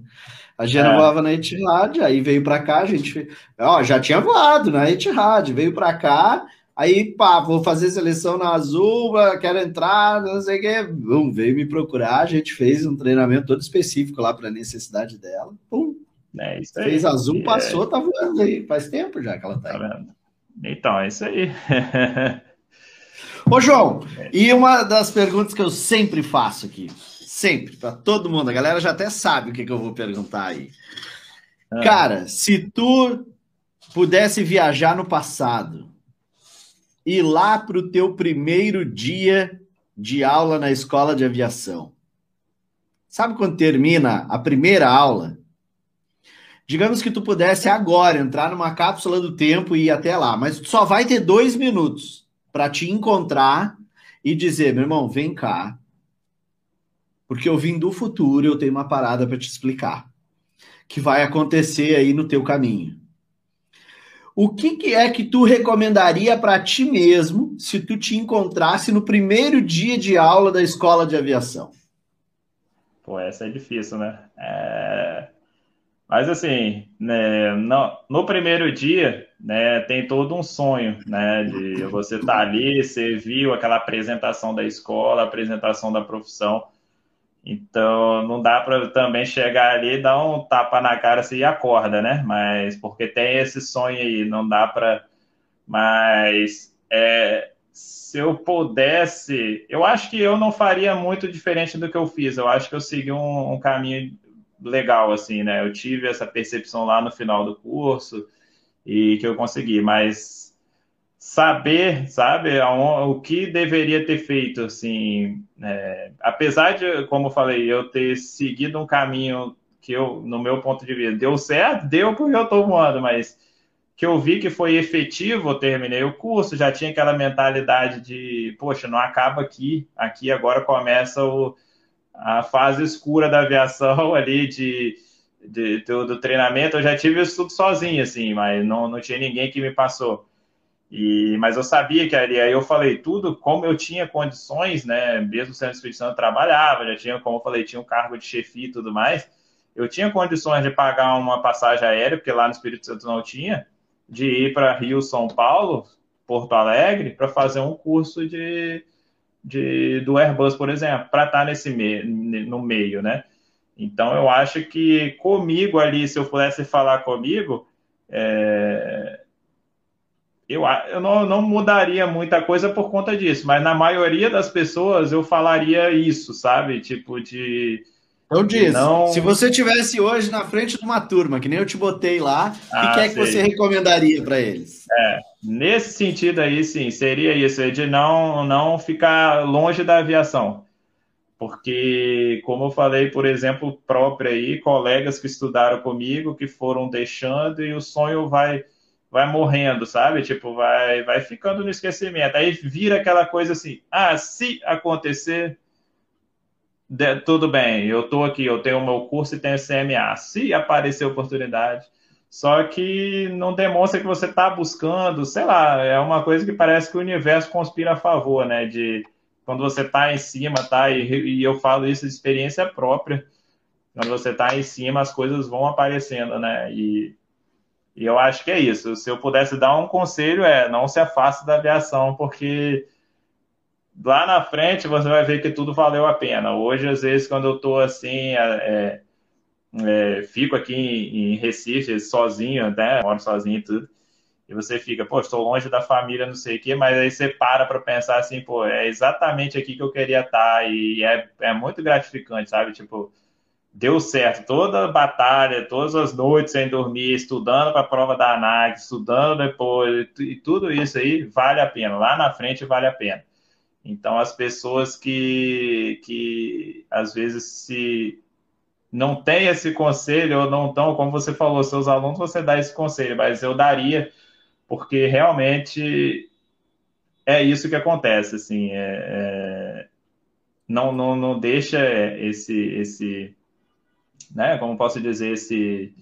A Giana é. voava na Etihad, aí veio para cá, a gente, ó, já tinha voado na Etihad, veio para cá, aí pá, vou fazer seleção na Azul, quero entrar, não sei o quê. Bum, veio me procurar, a gente fez um treinamento todo específico lá para a necessidade dela. Pum. É isso aí. Fez Azul, é. passou, tá voando aí, faz tempo já que ela tá, tá aí. Então, é isso aí. Ô, João, e uma das perguntas que eu sempre faço aqui, sempre, para todo mundo, a galera já até sabe o que, que eu vou perguntar aí. Ah. Cara, se tu pudesse viajar no passado, ir lá para o teu primeiro dia de aula na escola de aviação, sabe quando termina a primeira aula? Digamos que tu pudesse agora entrar numa cápsula do tempo e ir até lá, mas tu só vai ter dois minutos para te encontrar e dizer, meu irmão, vem cá, porque eu vim do futuro, eu tenho uma parada para te explicar, que vai acontecer aí no teu caminho. O que, que é que tu recomendaria para ti mesmo se tu te encontrasse no primeiro dia de aula da escola de aviação? Pô, essa é difícil, né? É... Mas assim, né, no, no, primeiro dia, né, tem todo um sonho, né, de você estar tá ali, você viu aquela apresentação da escola, apresentação da profissão, então não dá para também chegar ali e dar um tapa na cara assim, e acorda, né? Mas porque tem esse sonho aí, não dá para. Mas é, se eu pudesse, eu acho que eu não faria muito diferente do que eu fiz. Eu acho que eu segui um, um caminho legal, assim, né? Eu tive essa percepção lá no final do curso e que eu consegui, mas saber, sabe, o que deveria ter feito, assim, é, apesar de, como eu falei, eu ter seguido um caminho que eu, no meu ponto de vista, deu certo, deu porque eu estou voando, mas que eu vi que foi efetivo, eu terminei o curso, já tinha aquela mentalidade de, poxa, não acaba aqui, aqui agora começa o, a fase escura da aviação ali de, de, do, do, treinamento, eu já tive isso tudo sozinho, assim, mas não, não tinha ninguém que me passou. E, mas eu sabia que ali, aí eu falei tudo, como eu tinha condições, né, mesmo sendo Espírito Santo, eu trabalhava, já tinha, como eu falei, tinha um cargo de chefia e tudo mais, eu tinha condições de pagar uma passagem aérea, porque lá no Espírito Santo não tinha, de ir para Rio, São Paulo, Porto Alegre, para fazer um curso de, de, do Airbus, por exemplo, para estar tá nesse me, no meio, né? Então, eu acho que comigo ali, se eu pudesse falar comigo, é, eu, eu não, não, mudaria muita coisa por conta disso, mas na maioria das pessoas eu falaria isso, sabe? Tipo, de eu disse, não... se você tivesse hoje na frente de uma turma, que nem eu te botei lá, ah, o que é que você recomendaria para eles? É, nesse sentido aí, sim, seria isso, de não, não ficar longe da aviação. Porque, como eu falei, por exemplo, próprio aí, colegas que estudaram comigo, que foram deixando e o sonho vai vai morrendo, sabe? Tipo, vai, vai ficando no esquecimento. Aí vira aquela coisa assim, ah, se acontecer de, tudo bem, eu estou aqui, eu tenho o meu curso e tenho CMA. Se aparecer oportunidade, só que não demonstra que você está buscando, sei lá, é uma coisa que parece que o universo conspira a favor, né? De quando você está em cima, tá? E, e, eu falo isso de experiência própria. Quando você está em cima, as coisas vão aparecendo, né? E, e eu acho que é isso. Se eu pudesse dar um conselho, é não se afaste da aviação, porque lá na frente você vai ver que tudo valeu a pena. Hoje, às vezes, quando eu estou assim, é, é, fico aqui em, Recife sozinho, né? Moro sozinho e tudo. E você fica, pô, estou longe da família, não sei o quê, mas aí você para para pensar assim, pô, é exatamente aqui que eu queria estar. E é, é muito gratificante, sabe? Tipo, deu certo. Toda batalha, todas as noites sem dormir, estudando para a prova da ANAC, estudando depois, e tudo isso aí vale a pena. Lá na frente vale a pena. Então, as pessoas que, que às vezes se não tem esse conselho ou não estão, como você falou, seus alunos, você dá esse conselho, mas eu daria, porque realmente é isso que acontece, assim, é, é, não, não, não deixa esse, esse, né, como posso dizer, esse,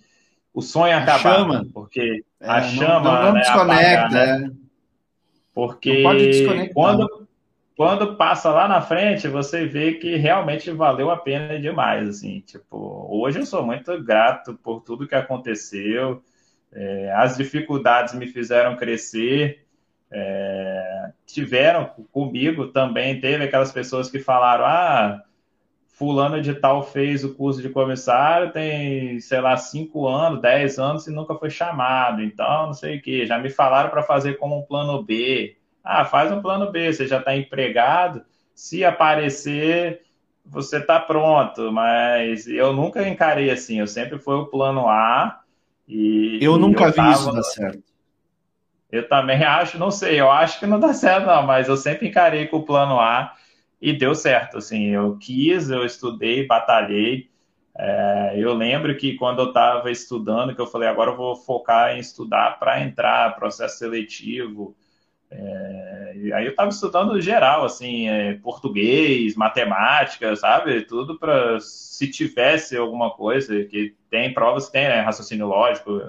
o sonho a acabar, chama. porque é, a chama, não, não, né, desconecta, apagar, né? porque quando quando passa lá na frente, você vê que realmente valeu a pena demais, assim, tipo, hoje eu sou muito grato por tudo que aconteceu, é, as dificuldades me fizeram crescer, é, tiveram comigo também, teve aquelas pessoas que falaram, ah, fulano de tal fez o curso de comissário, tem, sei lá, cinco anos, dez anos e nunca foi chamado, então, não sei o que, já me falaram para fazer como um plano B, ah, faz um plano B, você já está empregado, se aparecer, você está pronto, mas eu nunca encarei assim, eu sempre fui o plano A. E, eu nunca eu vi tava... isso dar certo. Eu também acho, não sei, eu acho que não dá certo, não, mas eu sempre encarei com o plano A e deu certo. Assim, eu quis, eu estudei, batalhei. É, eu lembro que quando eu estava estudando, que eu falei, agora eu vou focar em estudar para entrar, processo seletivo. É, aí eu estava estudando geral, assim, é, português, matemática, sabe? Tudo para se tivesse alguma coisa, que tem provas tem, né? Raciocínio lógico,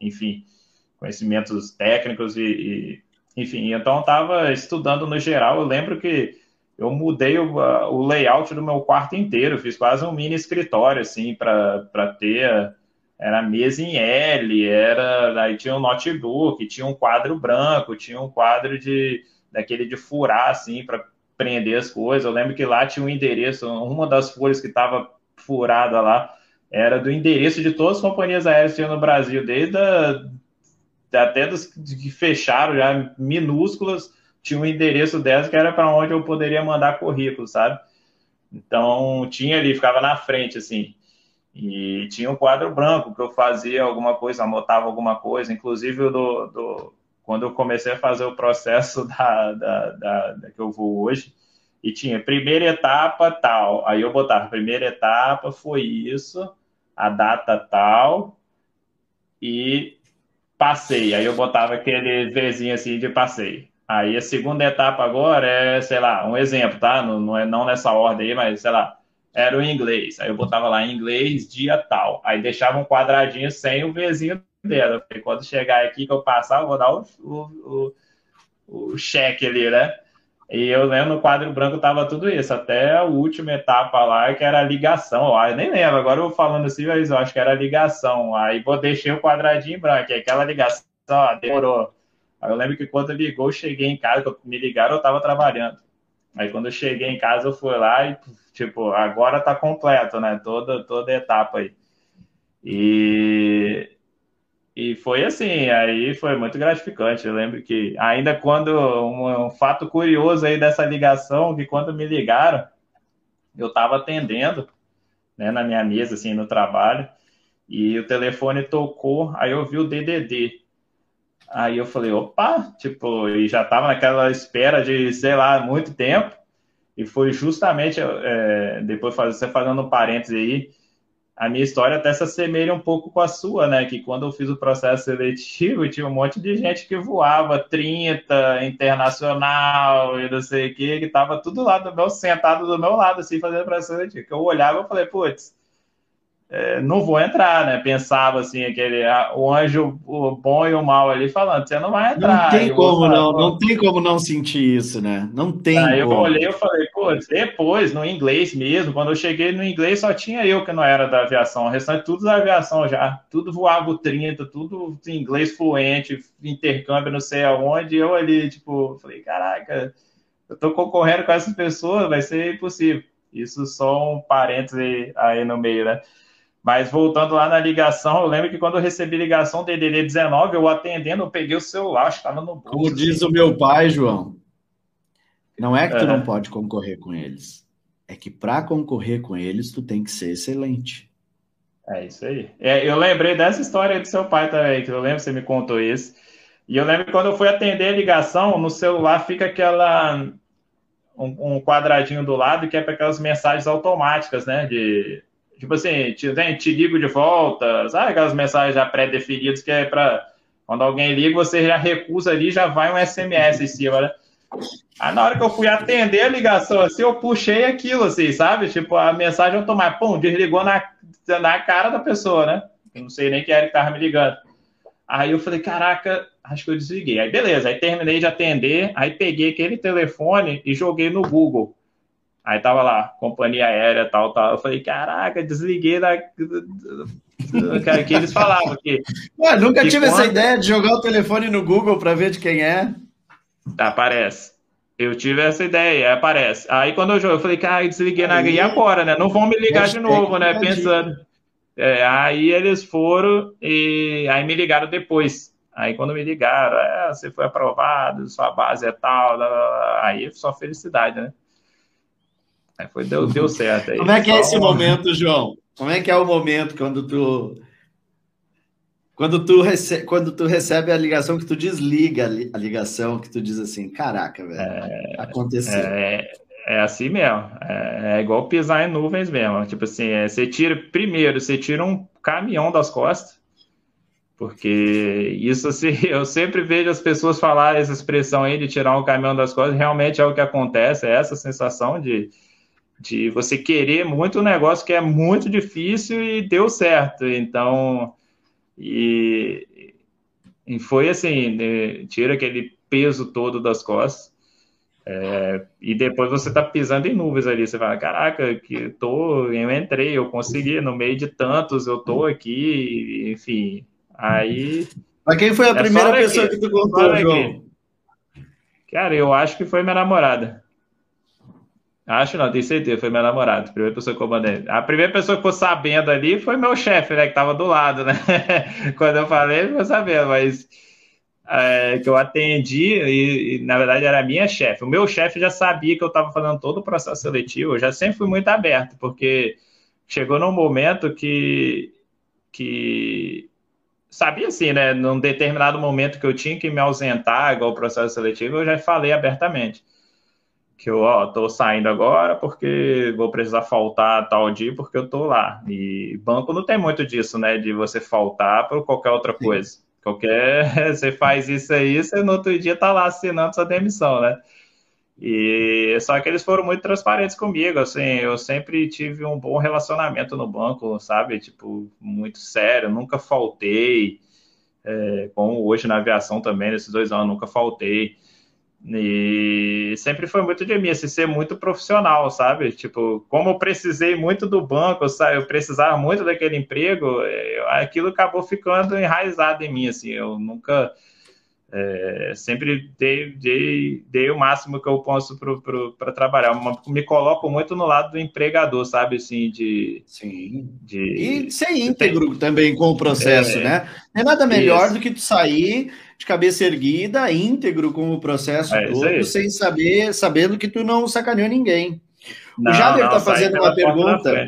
enfim, conhecimentos técnicos e, e enfim. Então eu estava estudando no geral. Eu lembro que eu mudei o, o, layout do meu quarto inteiro, fiz quase um mini escritório, assim, para ter. Era mesa em L, era. Aí tinha um notebook, tinha um quadro branco, tinha um quadro de daquele de furar, assim, para prender as coisas. Eu lembro que lá tinha um endereço, uma das folhas que estava furada lá era do endereço de todas as companhias aéreas que tinha no Brasil, desde a, até dos que fecharam já minúsculas tinha um endereço dessa que era para onde eu poderia mandar currículo, sabe? Então, tinha ali, ficava na frente, assim. E tinha um quadro branco que eu fazia alguma coisa, anotava alguma coisa, inclusive do, do quando eu comecei a fazer o processo da, da, da, da, que eu vou hoje, e tinha primeira etapa tal, aí eu botava primeira etapa foi isso, a data tal, e passei, aí eu botava aquele Vzinho assim de passei. Aí a segunda etapa agora é, sei lá, um exemplo, tá? Não, não é não nessa ordem aí, mas sei lá, era o inglês. Aí eu botava lá inglês, dia tal. Aí deixava um quadradinho sem o Vzinho dela. Porque quando chegar aqui que eu passar, eu vou dar o, o, o, o cheque ali, né? E eu lembro no quadro branco tava tudo isso, até a última etapa lá, que era a ligação. Eu nem lembro, agora eu falando assim, mas eu acho que era a ligação. Aí vou deixei o quadradinho branco, aquela ligação, ó, demorou Aí eu lembro que quando ligou, eu cheguei em casa, me ligaram, eu estava trabalhando. Aí quando eu cheguei em casa, eu fui lá e, tipo, agora tá completo, né? Toda, toda etapa aí. E, e foi assim, aí foi muito gratificante. Eu lembro que, ainda quando, um, um fato curioso aí dessa ligação, que quando me ligaram, eu estava atendendo, né, na minha mesa, assim, no trabalho, e o telefone tocou, aí eu vi o DDD. Aí eu falei, opa, tipo, e já tava naquela espera de, sei lá, muito tempo. E foi justamente, é, depois você fazendo um parênteses aí, a minha história até se assemelha um pouco com a sua, né? Que quando eu fiz o processo seletivo, tinha um monte de gente que voava 30, internacional e não sei o que, que tava tudo lá do meu, sentado do meu lado, assim, fazendo processo seletivo. Que eu olhava e falei, putz, é, não vou entrar, né? Pensava assim, aquele o anjo o bom e o mal ali falando, você não vai entrar. Não tem como falar, não, não tem como não sentir isso, né? Não tem. Aí como. eu olhei e falei, pô, depois, no inglês mesmo, quando eu cheguei no inglês, só tinha eu que não era da aviação, o restante tudo da aviação já, tudo voava o 30, tudo em inglês fluente, intercâmbio não sei aonde, eu ali, tipo, falei, caraca, eu tô concorrendo com essas pessoas, vai ser impossível. Isso só um parêntese aí no meio, né? Mas voltando lá na ligação, eu lembro que quando eu recebi ligação DDD 19, eu atendendo, eu peguei o celular, estava no bolso. Como diz o meu pai, João, não é que tu é. não pode concorrer com eles. É que para concorrer com eles, tu tem que ser excelente. É isso aí. É, eu lembrei dessa história do seu pai também, que eu lembro que você me contou isso. E eu lembro que quando eu fui atender a ligação, no celular fica aquela um, um quadradinho do lado que é para aquelas mensagens automáticas, né? De Tipo assim, te, te ligo de volta, sabe aquelas mensagens já pré-definidas que é para quando alguém liga, você já recusa ali, já vai um SMS em cima, né? Aí na hora que eu fui atender a ligação, assim, eu puxei aquilo, assim, sabe? Tipo, a mensagem automática, pum, desligou na, na cara da pessoa, né? Eu não sei nem quem era que tava me ligando. Aí eu falei, caraca, acho que eu desliguei. Aí beleza, aí terminei de atender, aí peguei aquele telefone e joguei no Google. Aí tava lá, companhia aérea, tal, tal. Eu falei, caraca, desliguei da. que eles falavam que. Ué, nunca que tive quando... essa ideia de jogar o telefone no Google para ver de quem é. Aparece. Eu tive essa ideia, aparece. Aí quando eu joguei, eu falei, cara, desliguei na. E agora, né? Não vão me ligar de novo, né? Pensando. É, aí eles foram e aí me ligaram depois. Aí quando me ligaram, é, você foi aprovado, sua base é tal, aí só felicidade, né? Aí foi, deu, deu certo. Aí. Como é que é esse momento, João? Como é que é o momento quando tu quando tu, recebe, quando tu recebe a ligação, que tu desliga a ligação, que tu diz assim, caraca, velho, é, aconteceu. É, É assim mesmo. É, é, igual pisar em nuvens mesmo. Tipo assim, é, você tira. Primeiro, você tira um caminhão das costas. Porque isso, assim, eu sempre vejo as pessoas falar essa expressão aí de tirar um caminhão das costas, realmente é o que acontece, é essa sensação de, de você querer muito um negócio que é muito difícil e deu certo. Então, e, e foi assim, né, tira aquele peso todo das costas. É, e depois você tá pisando em nuvens ali, você fala, caraca, que tô, eu entrei, eu consegui, no meio de tantos, eu tô aqui, enfim. Aí. Mas quem foi a é primeira pessoa que tu contou, João? Cara, eu acho que foi minha namorada. Acho não, tenho certeza, foi meu namorado, a primeira pessoa que eu mandei. A primeira pessoa que ficou sabendo ali foi meu chefe, né, que tava do lado, né? Quando eu falei, ele ficou sabendo, mas é, que eu atendi e, e, na verdade era minha chefe. O meu chefe já sabia que eu estava fazendo todo o processo seletivo, eu já sempre fui muito aberto, porque chegou num momento que, que sabia assim, né? Num determinado momento que eu tinha que me ausentar igual o processo seletivo, eu já falei abertamente que eu ó, tô saindo agora porque vou precisar faltar tal dia porque eu tô lá. E banco não tem muito disso, né? De você faltar por qualquer outra Sim. coisa. Qualquer. Você faz isso aí, você no outro dia tá lá assinando sua demissão, né? E só que eles foram muito transparentes comigo, assim, eu sempre tive um bom relacionamento no banco, sabe? Tipo, muito sério, nunca faltei. É, como hoje na aviação também, nesses dois anos, nunca faltei. E sempre foi muito de mim, assim, ser muito profissional, sabe? Tipo, como eu precisei muito do banco, sabe? eu precisava muito daquele emprego, eu, aquilo acabou ficando enraizado em mim, assim, eu nunca... É, sempre dei, dei, dei o máximo que eu posso para trabalhar. Me coloco muito no lado do empregador, sabe? Assim, de. Sim. De, e ser íntegro tem... também com o processo, é, né? Não é nada melhor isso. do que tu sair de cabeça erguida, íntegro com o processo é, todo, sem saber, sabendo que tu não sacaneou ninguém. Não, o Jader está fazendo uma pergunta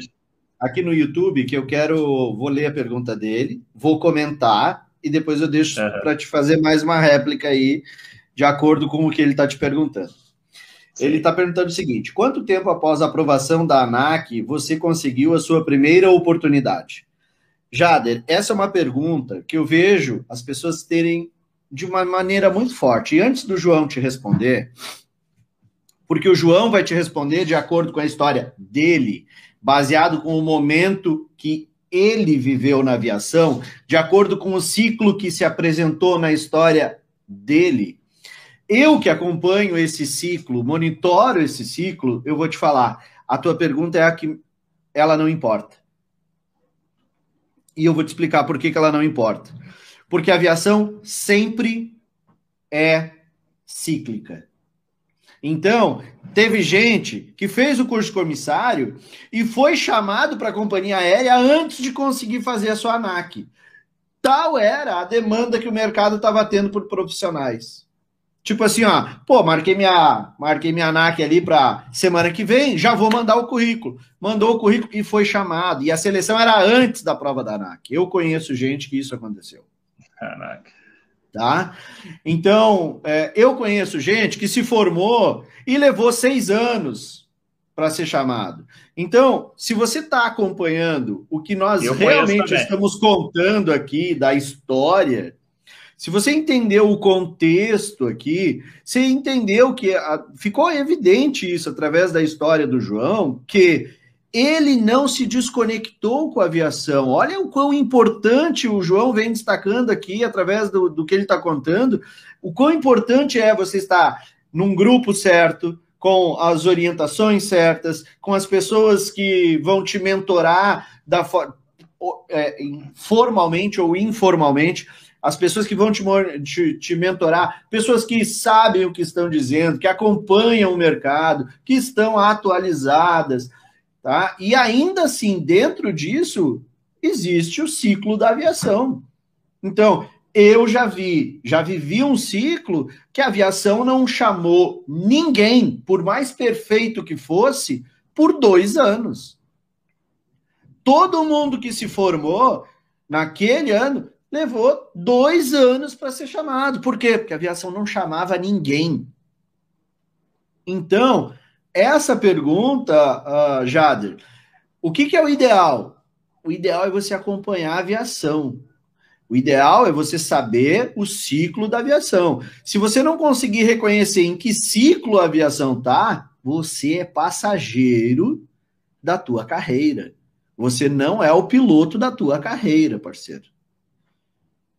aqui no YouTube que eu quero. Vou ler a pergunta dele, vou comentar e depois eu deixo uhum. para te fazer mais uma réplica aí, de acordo com o que ele está te perguntando. Sim. Ele está perguntando o seguinte: quanto tempo após a aprovação da ANAC você conseguiu a sua primeira oportunidade? Jader, essa é uma pergunta que eu vejo as pessoas terem de uma maneira muito forte. E antes do João te responder, porque o João vai te responder de acordo com a história dele, baseado com o momento que ele viveu na aviação, de acordo com o ciclo que se apresentou na história dele. Eu que acompanho esse ciclo, monitoro esse ciclo, eu vou te falar. A tua pergunta é a que ela não importa. E eu vou te explicar por que, que ela não importa. Porque a aviação sempre é cíclica. Então, teve gente que fez o curso de comissário e foi chamado para a companhia aérea antes de conseguir fazer a sua ANAC. Tal era a demanda que o mercado estava tendo por profissionais. Tipo assim, ó, pô, marquei minha, marquei minha ANAC ali para semana que vem, já vou mandar o currículo. Mandou o currículo e foi chamado. E a seleção era antes da prova da ANAC. Eu conheço gente que isso aconteceu. Caraca. Tá? Então, é, eu conheço gente que se formou e levou seis anos para ser chamado. Então, se você está acompanhando o que nós eu realmente estamos contando aqui da história, se você entendeu o contexto aqui, você entendeu que a, ficou evidente isso através da história do João, que ele não se desconectou com a aviação. Olha o quão importante o João vem destacando aqui, através do, do que ele está contando, o quão importante é você estar num grupo certo, com as orientações certas, com as pessoas que vão te mentorar da é, formalmente ou informalmente, as pessoas que vão te, te, te, mentorar, pessoas que sabem o que estão dizendo, que acompanham o mercado, que estão atualizadas. Tá? E ainda assim, dentro disso, existe o ciclo da aviação. Então, eu já vi, já vivi um ciclo que a aviação não chamou ninguém, por mais perfeito que fosse, por dois anos. Todo mundo que se formou naquele ano levou dois anos para ser chamado. Por quê? Porque a aviação não chamava ninguém. Então, essa pergunta, uh, Jader, o que, que é o ideal? O ideal é você acompanhar a aviação. O ideal é você saber o ciclo da aviação. Se você não conseguir reconhecer em que ciclo a aviação tá, você é passageiro da tua carreira. Você não é o piloto da tua carreira, parceiro.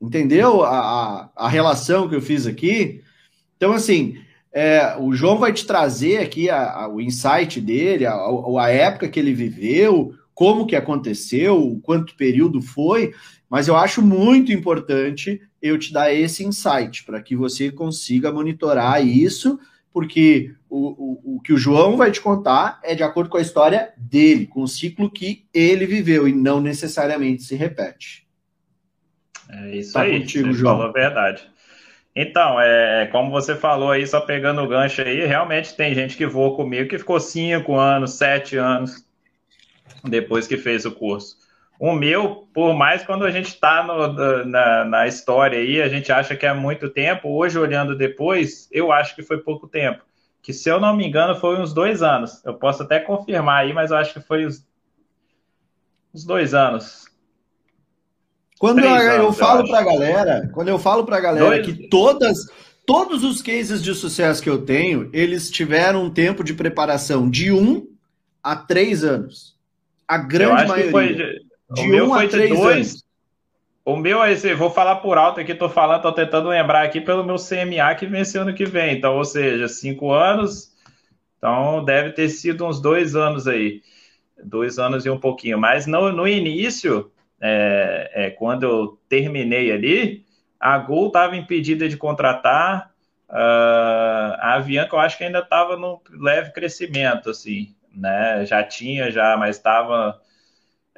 Entendeu a, a, a relação que eu fiz aqui? Então, assim, é, o João vai te trazer aqui a, a, o insight dele, a, a, época que ele viveu, como que aconteceu, quanto período foi, mas eu acho muito importante eu te dar esse insight para que você consiga monitorar isso, porque o, o, o que o João vai te contar é de acordo com a história dele, com o ciclo que ele viveu e não necessariamente se repete. É isso tá aí, contigo, você João. falou a verdade. Então, é, como você falou aí, só pegando o gancho aí, realmente tem gente que voa comigo que ficou cinco anos, sete anos depois que fez o curso. O meu, por mais quando a gente está na, na história aí, a gente acha que é muito tempo, hoje olhando depois, eu acho que foi pouco tempo. Que se eu não me engano, foi uns dois anos. Eu posso até confirmar aí, mas eu acho que foi uns, uns dois anos. Quando eu, eu falo para a galera, quando eu falo para a galera Dois... que todas, todos os cases de sucesso que eu tenho, eles tiveram um tempo de preparação de um a três anos. A grande maioria. Foi de, de um a três dois. anos. O meu é esse, vou falar por alto aqui, tô falando, tô tentando lembrar aqui pelo meu CMA que vence ano que vem. Então, ou seja, cinco anos. Então, deve ter sido uns dois anos aí. Dois anos e um pouquinho. Mas no, no início, é, é, quando eu terminei ali, a Gol estava impedida de contratar, uh, a Avianca eu acho que ainda estava no leve crescimento, assim, né? Já tinha, já, mas estava.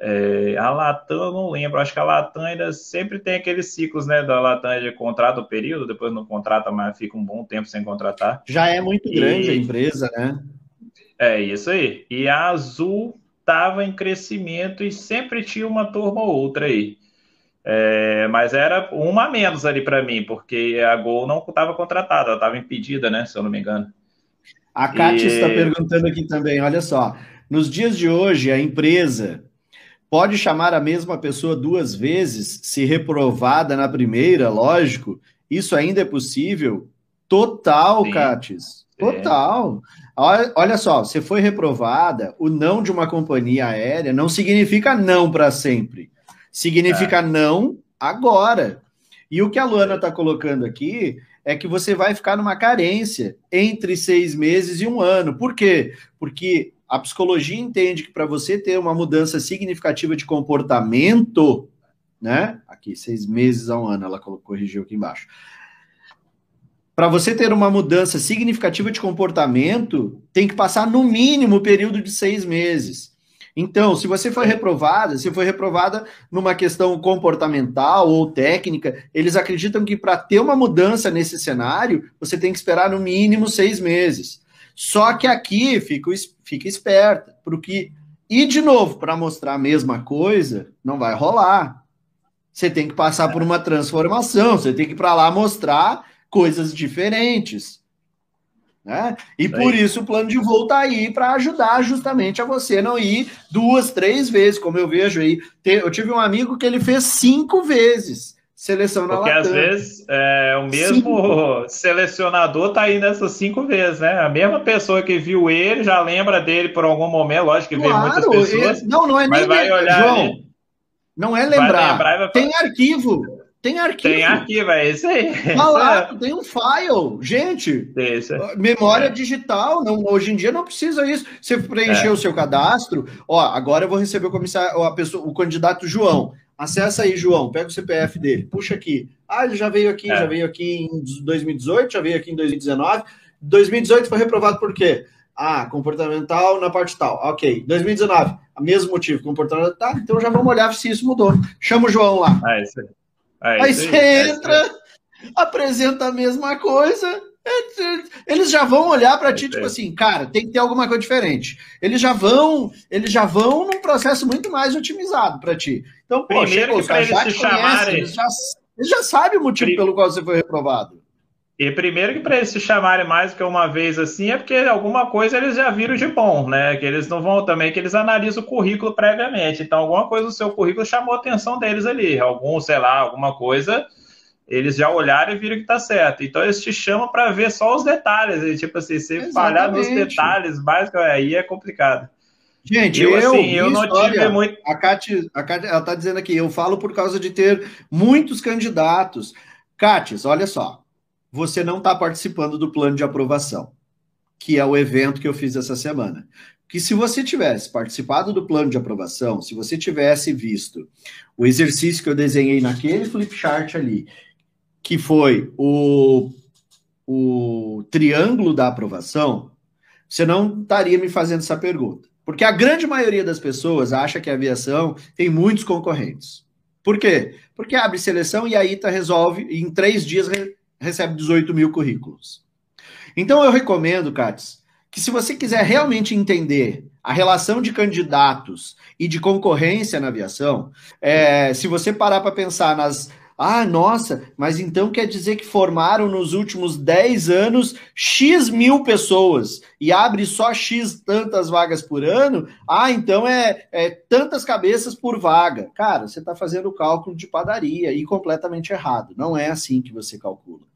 É, a Latam, eu não lembro, acho que a Latam ainda sempre tem aqueles ciclos, né? Da Latam de contrato o período, depois não contrata, mas fica um bom tempo sem contratar. Já é muito grande e, a empresa, né? É isso aí. E a Azul estava em crescimento e sempre tinha uma turma ou outra aí. É, mas era uma a menos ali para mim, porque a Gol não estava contratada, ela estava impedida, né? Se eu não me engano. A Kátia e... está perguntando aqui também: olha só, nos dias de hoje, a empresa pode chamar a mesma pessoa duas vezes, se reprovada na primeira, lógico. Isso ainda é possível? Total, Sim. Total. Olha só, você foi reprovada, o não de uma companhia aérea não significa não para sempre. Significa é. não agora. E o que a Luana está colocando aqui é que você vai ficar numa carência entre seis meses e um ano. Por quê? Porque a psicologia entende que para você ter uma mudança significativa de comportamento, né? Aqui, seis meses a um ano, ela corrigiu aqui embaixo para você ter uma mudança significativa de comportamento, tem que passar no mínimo o período de seis meses. Então, se você foi reprovada, se foi reprovada numa questão comportamental ou técnica, eles acreditam que para ter uma mudança nesse cenário, você tem que esperar no mínimo seis meses. Só que aqui fica, fica esperta, porque e de novo, para mostrar a mesma coisa, não vai rolar. Você tem que passar por uma transformação, você tem que ir para lá mostrar coisas diferentes. Né? E por isso o plano de voo está aí para ajudar justamente a você não ir duas, três vezes, como eu vejo aí. Eu tive um amigo que ele fez cinco vezes seleção na Porque Latam. às vezes é, o mesmo cinco. selecionador tá aí nessas cinco vezes, né? A mesma pessoa que viu ele já lembra dele por algum momento, lógico que claro, vê muitas pessoas. Ele, não, não é nem vai olhar João, ali, não é lembrar. lembrar vai... Tem arquivo. Tem arquivo. Tem arquivo, é isso aí. Tá lá, tem um file. Gente, memória é. digital, não, hoje em dia não precisa isso. Você preencheu é. o seu cadastro, ó, agora eu vou receber o comissário, a pessoa, o candidato João. Acessa aí, João, pega o CPF dele, puxa aqui. Ah, ele já veio aqui, é. já veio aqui em 2018, já veio aqui em 2019. 2018 foi reprovado por quê? Ah, comportamental na parte tal. Ok. 2019, mesmo motivo, comportamental. Tá, então já vamos olhar se isso mudou. Chama o João lá. É isso aí. É, aí você é entra, apresenta a mesma coisa, eles já vão olhar para ti, tipo assim, cara, tem que ter alguma coisa diferente. Eles já vão, eles já vão num processo muito mais otimizado para ti. Então, Primeiro pô, chegou, já conhece, chamarem... eles, já, eles já sabem o motivo pelo qual você foi reprovado. E primeiro que para eles se chamarem mais que uma vez assim é porque alguma coisa eles já viram de bom, né? Que eles não vão também, que eles analisam o currículo previamente. Então, alguma coisa do seu currículo chamou a atenção deles ali. Algum, sei lá, alguma coisa, eles já olharam e viram que tá certo. Então, eles te chamam para ver só os detalhes. E, tipo assim, se Exatamente. falhar nos detalhes básicos, aí é complicado. Gente, eu, eu, assim, eu não história, tive muito. A Kátia, a Kátia, ela tá dizendo aqui, eu falo por causa de ter muitos candidatos. Cátia, olha só você não está participando do plano de aprovação, que é o evento que eu fiz essa semana. Que se você tivesse participado do plano de aprovação, se você tivesse visto o exercício que eu desenhei naquele flip chart ali, que foi o, o triângulo da aprovação, você não estaria me fazendo essa pergunta. Porque a grande maioria das pessoas acha que a aviação tem muitos concorrentes. Por quê? Porque abre seleção e a ITA resolve, em três dias recebe 18 mil currículos. Então eu recomendo, Katz, que se você quiser realmente entender a relação de candidatos e de concorrência na aviação, é, se você parar para pensar nas. Ah, nossa, mas então quer dizer que formaram nos últimos 10 anos X mil pessoas e abre só X tantas vagas por ano? Ah, então é, é tantas cabeças por vaga. Cara, você está fazendo o cálculo de padaria e completamente errado. Não é assim que você calcula.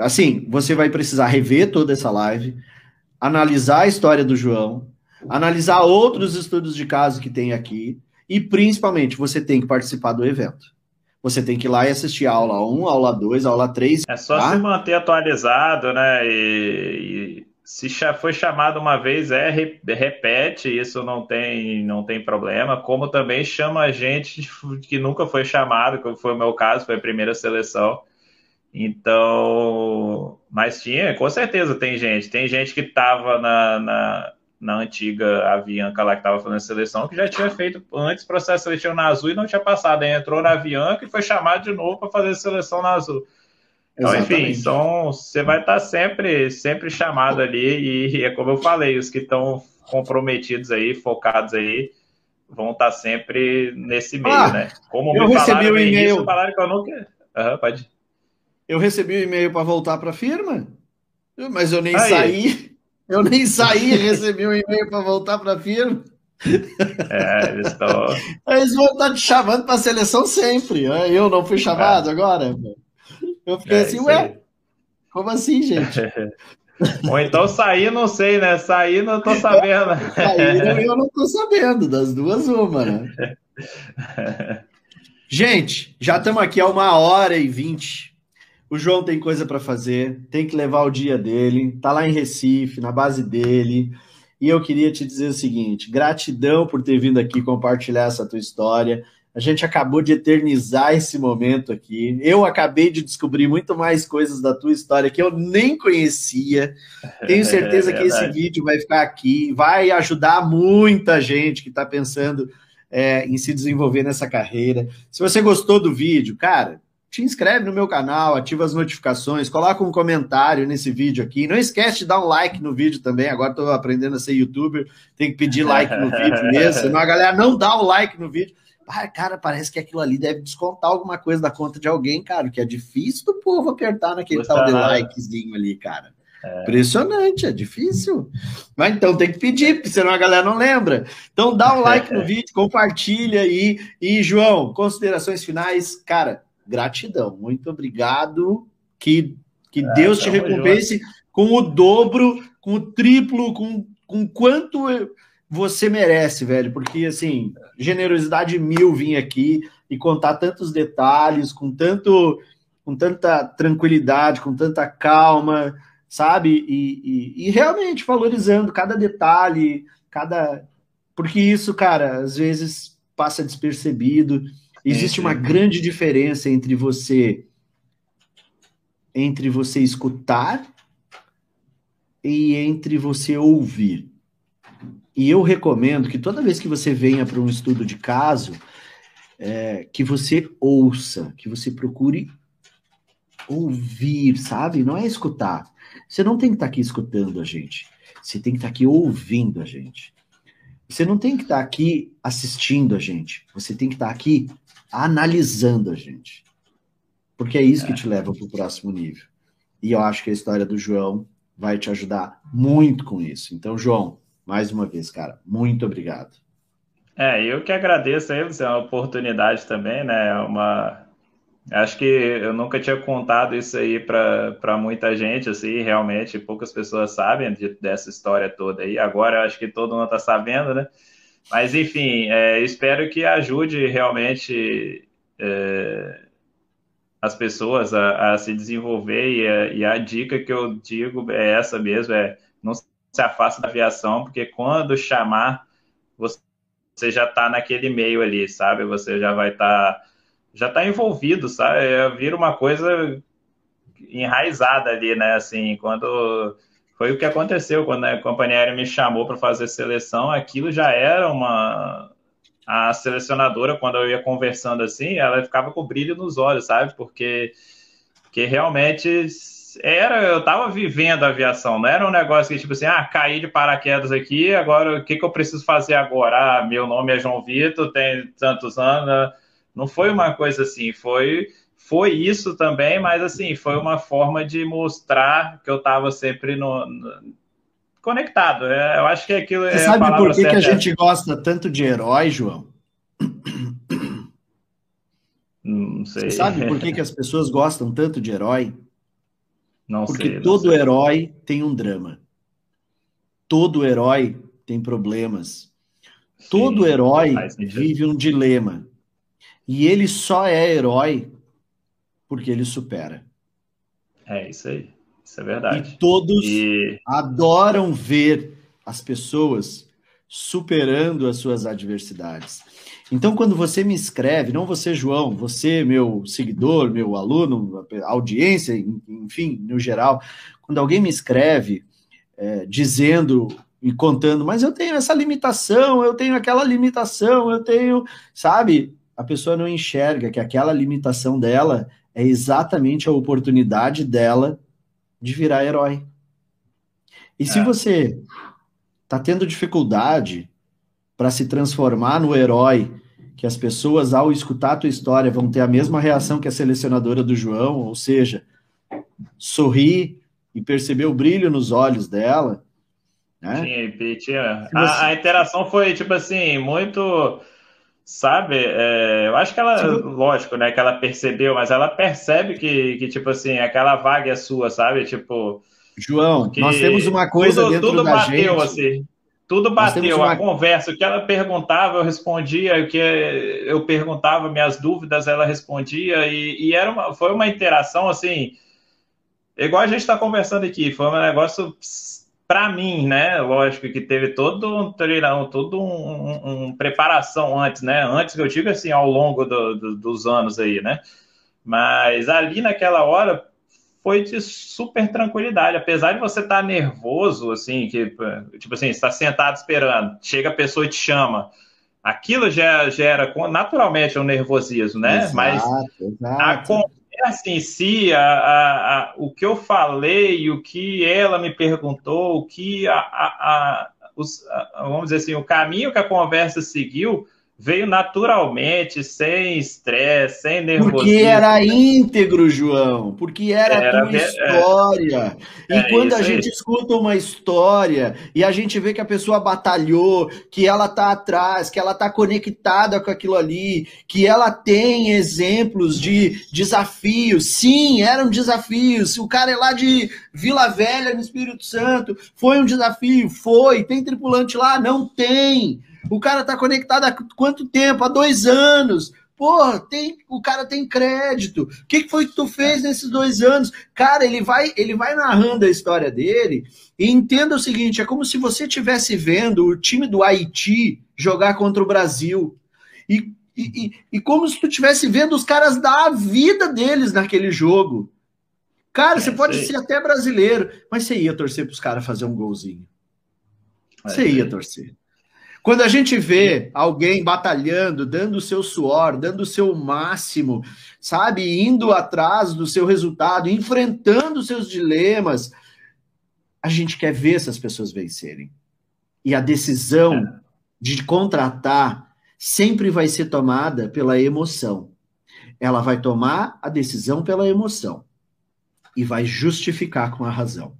Assim, você vai precisar rever toda essa live, analisar a história do João, analisar outros estudos de caso que tem aqui, e principalmente você tem que participar do evento. Você tem que ir lá e assistir a aula 1, aula 2, aula 3. É só tá? se manter atualizado, né? E, e se foi chamado uma vez, é repete, isso não tem, não tem problema. Como também chama a gente que nunca foi chamado, como foi o meu caso, foi a primeira seleção. Então, mas tinha, com certeza tem gente. Tem gente que estava na, na, na, antiga Avianca lá que estava fazendo seleção, que já tinha feito antes processo seletivo na Azul e não tinha passado. Aí entrou na Avianca e foi chamado de novo para fazer seleção na Azul. Então, Exatamente. enfim, são, você vai estar tá sempre, sempre chamado ali, e é como eu falei, os que estão comprometidos aí, focados aí, vão estar tá sempre nesse meio, ah, né? Como eu me recebi falaram o e-mail. falaram que eu nunca. Uhum, pode eu recebi um e-mail para voltar para a firma, mas eu nem Aí. saí. Eu nem saí, recebi um e-mail para voltar para a firma. É, eles estão. Eles vão estar te chamando para a seleção sempre. Eu não fui chamado é. agora. Eu fiquei é, assim, ué, como assim, gente? Ou então sair, não sei, né? Sair, não tô sabendo. Sair, eu não tô sabendo, das duas, uma, né? Gente, já estamos aqui há uma hora e vinte. O João tem coisa para fazer, tem que levar o dia dele, tá lá em Recife, na base dele. E eu queria te dizer o seguinte: gratidão por ter vindo aqui compartilhar essa tua história. A gente acabou de eternizar esse momento aqui. Eu acabei de descobrir muito mais coisas da tua história que eu nem conhecia. Tenho certeza é que esse vídeo vai ficar aqui, vai ajudar muita gente que está pensando é, em se desenvolver nessa carreira. Se você gostou do vídeo, cara, te inscreve no meu canal, ativa as notificações, coloca um comentário nesse vídeo aqui. Não esquece de dar um like no vídeo também. Agora estou aprendendo a ser youtuber, tem que pedir like no vídeo mesmo. Senão a galera não dá o like no vídeo. Ah, cara, parece que aquilo ali deve descontar alguma coisa da conta de alguém, cara, que é difícil do povo apertar naquele tal de likezinho ali, cara. É. Impressionante, é difícil. Mas então tem que pedir, porque senão a galera não lembra. Então dá um like no vídeo, compartilha aí. E, João, considerações finais, cara gratidão. Muito obrigado. Que, que é, Deus te recompense junto. com o dobro, com o triplo, com, com quanto você merece, velho. Porque, assim, generosidade mil vir aqui e contar tantos detalhes, com tanto com tanta tranquilidade, com tanta calma, sabe? E, e, e realmente valorizando cada detalhe, cada. Porque isso, cara, às vezes passa despercebido. Existe uma grande diferença entre você entre você escutar e entre você ouvir. E eu recomendo que toda vez que você venha para um estudo de caso, é, que você ouça, que você procure ouvir, sabe? Não é escutar. Você não tem que estar aqui escutando a gente. Você tem que estar aqui ouvindo a gente. Você não tem que estar aqui assistindo a gente. Você tem que estar aqui analisando a gente. porque é isso que te leva para o próximo nível. E eu acho que a história do João vai te ajudar muito com isso. Então, João, mais uma vez, cara, muito obrigado. É, eu que agradeço aí, é uma oportunidade também, né? É uma, Acho que eu nunca tinha contado isso aí para muita gente, assim, realmente poucas pessoas sabem de, dessa história toda aí. Agora acho que todo mundo está sabendo, né? Mas enfim, é, espero que ajude realmente é, as pessoas a, a, se desenvolver e a, e a dica que eu digo é essa mesmo, é não se afaste da aviação, porque quando chamar, você já está naquele meio ali, sabe? Você já vai estar tá já está envolvido, sabe? É, vira uma coisa enraizada ali, né? Assim, quando foi o que aconteceu quando a companhia aérea me chamou para fazer seleção, aquilo já era uma a selecionadora quando eu ia conversando assim, ela ficava com brilho nos olhos, sabe? Porque que realmente era, eu estava vivendo a aviação, não era um negócio que tipo assim, ah, caí de paraquedas aqui, agora o que, que eu preciso fazer agora? Ah, meu nome é João Vitor, tem tantos anos, não foi uma coisa assim, foi foi isso também, mas assim, foi uma forma de mostrar que eu estava sempre no, no, conectado. É, eu acho que aquilo Você é sabe por que, que a gente gosta tanto de herói, João? Não sei. Você sabe por que, que as pessoas gostam tanto de herói? Não Porque sei. Porque todo sei. herói tem um drama. Todo herói tem problemas. Sim, todo herói vive um dilema. E ele só é herói porque ele supera. É isso aí. Isso é verdade. E todos e... adoram ver as pessoas superando as suas adversidades. Então, quando você me escreve, não você, João, você, meu seguidor, meu aluno, audiência, enfim, no geral, quando alguém me escreve é, dizendo e contando, mas eu tenho essa limitação, eu tenho aquela limitação, eu tenho, sabe? a pessoa não enxerga que aquela limitação dela é exatamente a oportunidade dela de virar herói. E é. se você está tendo dificuldade para se transformar no herói, que as pessoas, ao escutar a tua história, vão ter a mesma reação que a selecionadora do João, ou seja, sorrir e perceber o brilho nos olhos dela. Né? Sim, tinha. A, a interação foi, tipo assim, muito Sabe? É, eu acho que ela, lógico, né, que ela percebeu, mas ela percebe que, que tipo assim, aquela vaga é sua, sabe? Tipo. João, nós temos uma coisa tudo, dentro tudo da bateu, gente. assim. Tudo bateu, uma... a conversa, o que ela perguntava, eu respondia, o que eu perguntava, minhas dúvidas, ela respondia, e, e era uma, foi uma interação assim, igual a gente está conversando aqui, foi um negócio para mim, né? Lógico que teve todo um treino, todo um, um, um, preparação antes, né? Antes que eu digo assim, ao longo do, do, dos anos aí, né? Mas ali naquela hora foi de super tranquilidade, apesar de você estar tá nervoso, assim, que tipo assim, está sentado esperando, chega a pessoa e te chama. Aquilo já gera naturalmente um nervosismo, né? Exato, Mas exato. a conversa em si, a, a, a, o que eu falei, o que ela me perguntou, o que a, os, vamos dizer assim, o caminho que a conversa seguiu veio naturalmente, sem estresse, sem nervosismo. Porque era íntegro, João, porque era, era a tua é, história. É, e quando a gente escuta uma história e a gente vê que a pessoa batalhou, que ela tá atrás, que ela tá conectada com aquilo ali, que ela tem exemplos de desafios. Sim, eram desafios. O cara é lá de Vila Velha, no Espírito Santo. Foi um desafio? Foi. Tem tripulante lá? Não tem. O cara tá conectado há quanto tempo? Há dois anos. Porra, tem, o cara tem crédito. O que, que foi que tu fez nesses dois anos? Cara, ele vai, ele vai narrando a história dele e entenda o seguinte: é como se você estivesse vendo o time do Haiti jogar contra o Brasil. E, e, e, como se tu estivesse vendo os caras dar a vida deles naquele jogo. Cara, é, você pode sei. ser até brasileiro, mas você ia torcer para os caras fazer um golzinho. É, você ia torcer. Quando a gente vê alguém batalhando, dando o seu suor, dando o seu máximo, sabe, indo atrás do seu resultado, enfrentando os seus dilemas, a gente quer ver essas pessoas vencerem. E a decisão de contratar sempre vai ser tomada pela emoção. Ela vai tomar a decisão pela emoção e vai justificar com a razão.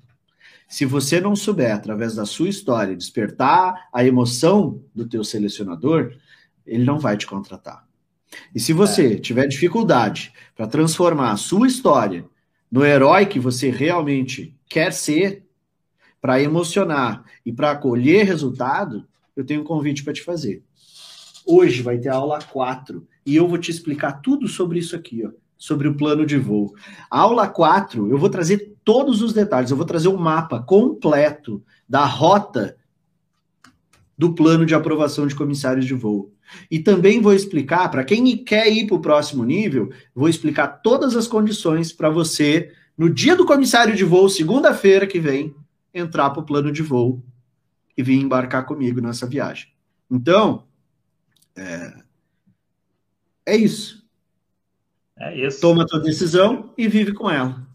Se você não souber, através da sua história, despertar a emoção do teu selecionador, ele não vai te contratar. E se você é. tiver dificuldade para transformar a sua história no herói que você realmente quer ser, para emocionar e para colher resultado, eu tenho um convite para te fazer. Hoje vai ter a aula 4 e eu vou te explicar tudo sobre isso aqui, ó, sobre o plano de voo. A aula 4, eu vou trazer todos os detalhes, eu vou trazer o um mapa completo da rota do plano de aprovação de comissários de voo. E também vou explicar, para quem quer ir para o próximo nível, vou explicar todas as condições para você, no dia do comissário de voo, segunda-feira que vem, entrar para o plano de voo e vir embarcar comigo nessa viagem. Então, é, é isso. É isso. Toma a tua decisão e vive com ela.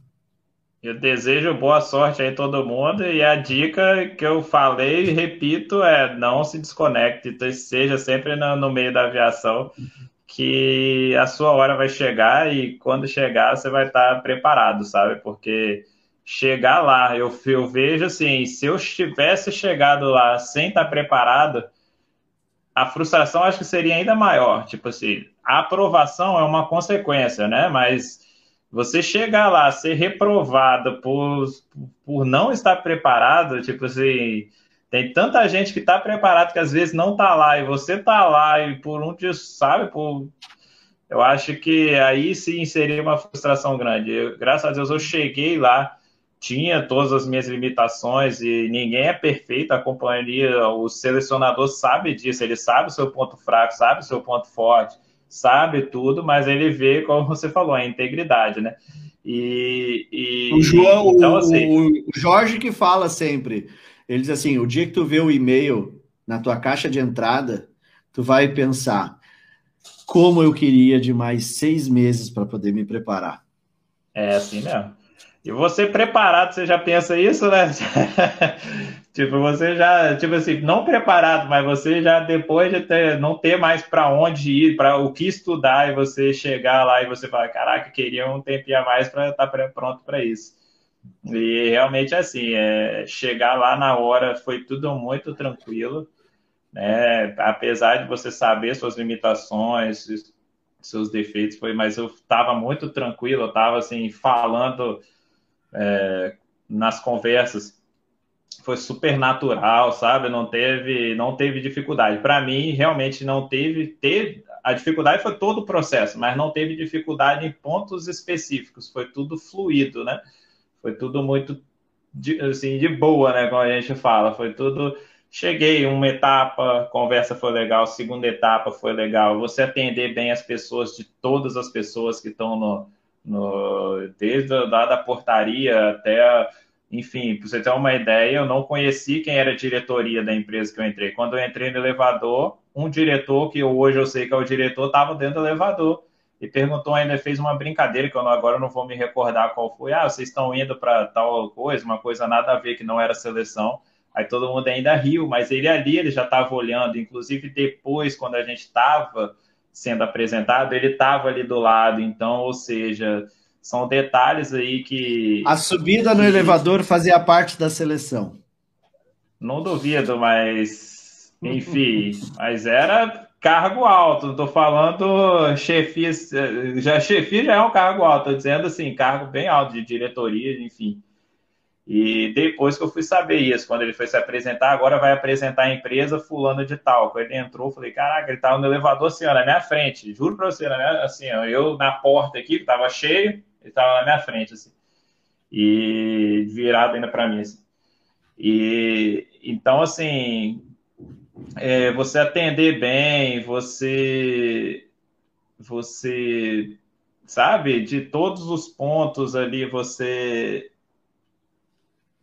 Eu desejo boa sorte aí todo mundo e a dica que eu falei e repito é não se desconecte, seja sempre no, no, meio da aviação que a sua hora vai chegar e quando chegar você vai estar preparado, sabe? Porque chegar lá, eu, eu vejo assim, se eu tivesse chegado lá sem estar preparado, a frustração acho que seria ainda maior. Tipo assim, a aprovação é uma consequência, né? Mas você chegar lá, ser reprovado por, por não estar preparado, tipo assim, tem tanta gente que está preparado que às vezes não está lá, e você está lá, e por um dia, sabe, por... eu acho que aí sim seria uma frustração grande. Eu, graças a Deus eu cheguei lá, tinha todas as minhas limitações e ninguém é perfeito, a companhia, o selecionador sabe disso, ele sabe o seu ponto fraco, sabe o seu ponto forte sabe tudo, mas ele vê, como você falou, a integridade, né? E, e o, João, então, assim, o, Jorge que fala sempre, ele diz assim, o dia que tu vê o e-mail na tua caixa de entrada, tu vai pensar, como eu queria de mais seis meses para poder me preparar. É assim mesmo. E você preparado, você já pensa isso, né? tipo, você já, tipo assim, não preparado, mas você já depois de ter, não ter mais para onde ir, para o que estudar, e você chegar lá e você falar, caraca, queria um tempinho a mais para estar tá pronto para isso. E realmente assim, é, chegar lá na hora foi tudo muito tranquilo, né? Apesar de você saber suas limitações, seus defeitos, foi, mas eu estava muito tranquilo, eu estava assim falando é, nas conversas foi super natural, sabe? Não teve, não teve dificuldade. Para mim, realmente não teve, teve. A dificuldade foi todo o processo, mas não teve dificuldade em pontos específicos. Foi tudo fluido, né? Foi tudo muito de, assim de boa, né? Como a gente fala. Foi tudo. Cheguei uma etapa, conversa foi legal. Segunda etapa foi legal. Você atender bem as pessoas de todas as pessoas que estão no no, desde lá da portaria até, enfim, para você ter uma ideia, eu não conheci quem era a diretoria da empresa que eu entrei. Quando eu entrei no elevador, um diretor, que hoje eu sei que é o diretor, estava dentro do elevador e perguntou ainda, fez uma brincadeira, que eu não, agora eu não vou me recordar qual foi. Ah, vocês estão indo para tal coisa, uma coisa nada a ver que não era seleção. Aí todo mundo ainda riu, mas ele ali, ele já estava olhando, inclusive depois, quando a gente estava sendo apresentado, ele estava ali do lado, então, ou seja, são detalhes aí que. A subida no que... elevador fazia parte da seleção. Não duvido, mas enfim, mas era cargo alto, não tô falando chefia, já chefia já é um cargo alto, tô dizendo assim, cargo bem alto de diretoria, enfim. E depois que eu fui saber isso, quando ele foi se apresentar, agora vai apresentar a empresa fulano de tal. Quando ele entrou, eu falei, caraca, ele estava no elevador assim, ó, na minha frente. Juro para você, né? assim, ó, eu na porta aqui, que estava cheio, ele estava na minha frente, assim. E virado ainda para mim, assim. E então, assim, é, você atender bem, você, você, sabe, de todos os pontos ali, você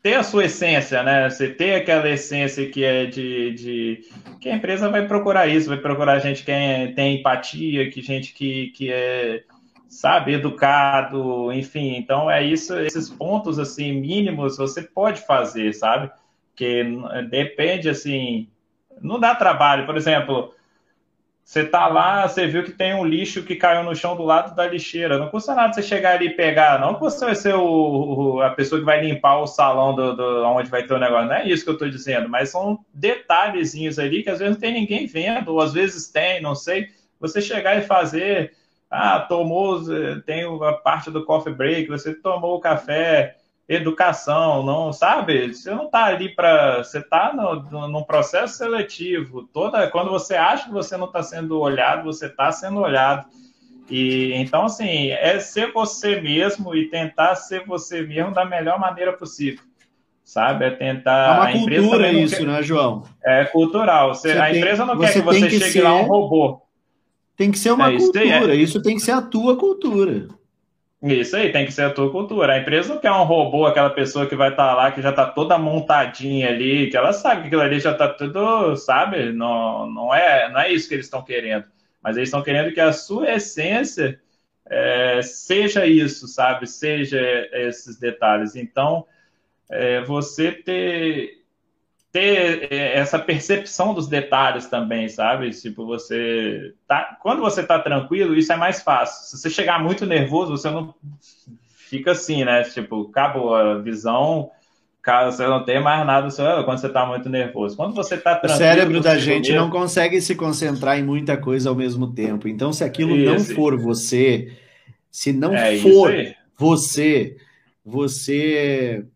ter a sua essência, né? Você ter aquela essência que é de, de, que a empresa vai procurar isso, vai procurar gente que é, tem empatia, que gente que, que é sabe educado, enfim. Então é isso, esses pontos assim mínimos você pode fazer, sabe? Que depende assim, não dá trabalho, por exemplo. Você tá lá, você viu que tem um lixo que caiu no chão do lado da lixeira. Não custa nada você chegar ali e pegar, não que você vai ser o, o, a pessoa que vai limpar o salão do, do, onde vai ter o negócio. Não é isso que eu estou dizendo, mas são detalhezinhos ali que às vezes não tem ninguém vendo, ou às vezes tem, não sei. Você chegar e fazer, ah, tomou, tem a parte do coffee break, você tomou o café, educação, não sabe? Você não está ali para. Você está no, num processo seletivo. Toda, quando você acha que você não está sendo olhado, você está sendo olhado. E então, assim, é ser você mesmo e tentar ser você mesmo da melhor maneira possível. Sabe? É tentar. É uma cultura isso, quer... né, João? É cultural. Você, você a empresa não quer que você que chegue ser... lá um robô. Tem que ser uma é, cultura. Isso, é... isso tem que ser a tua cultura. Isso aí, tem que ser a tua cultura. A empresa não quer um robô, aquela pessoa que vai estar tá lá, que já está toda montadinha ali, que ela sabe que aquilo ali já está tudo, sabe? Não, não, é, não é isso que eles estão querendo. Mas eles estão querendo que a sua essência é, seja isso, sabe? Seja esses detalhes. Então, é, você ter ter é, essa percepção dos detalhes também, sabe? Tipo, você tá, quando você tá tranquilo, isso é mais fácil. Se você chegar muito nervoso, você não fica assim, né? Tipo, acabou a visão, caso você não tenha mais nada quando você tá muito nervoso. Quando você tá tranquilo, o cérebro da gente mesmo... não consegue se concentrar em muita coisa ao mesmo tempo. Então, se aquilo isso. não for você, se não é for você, você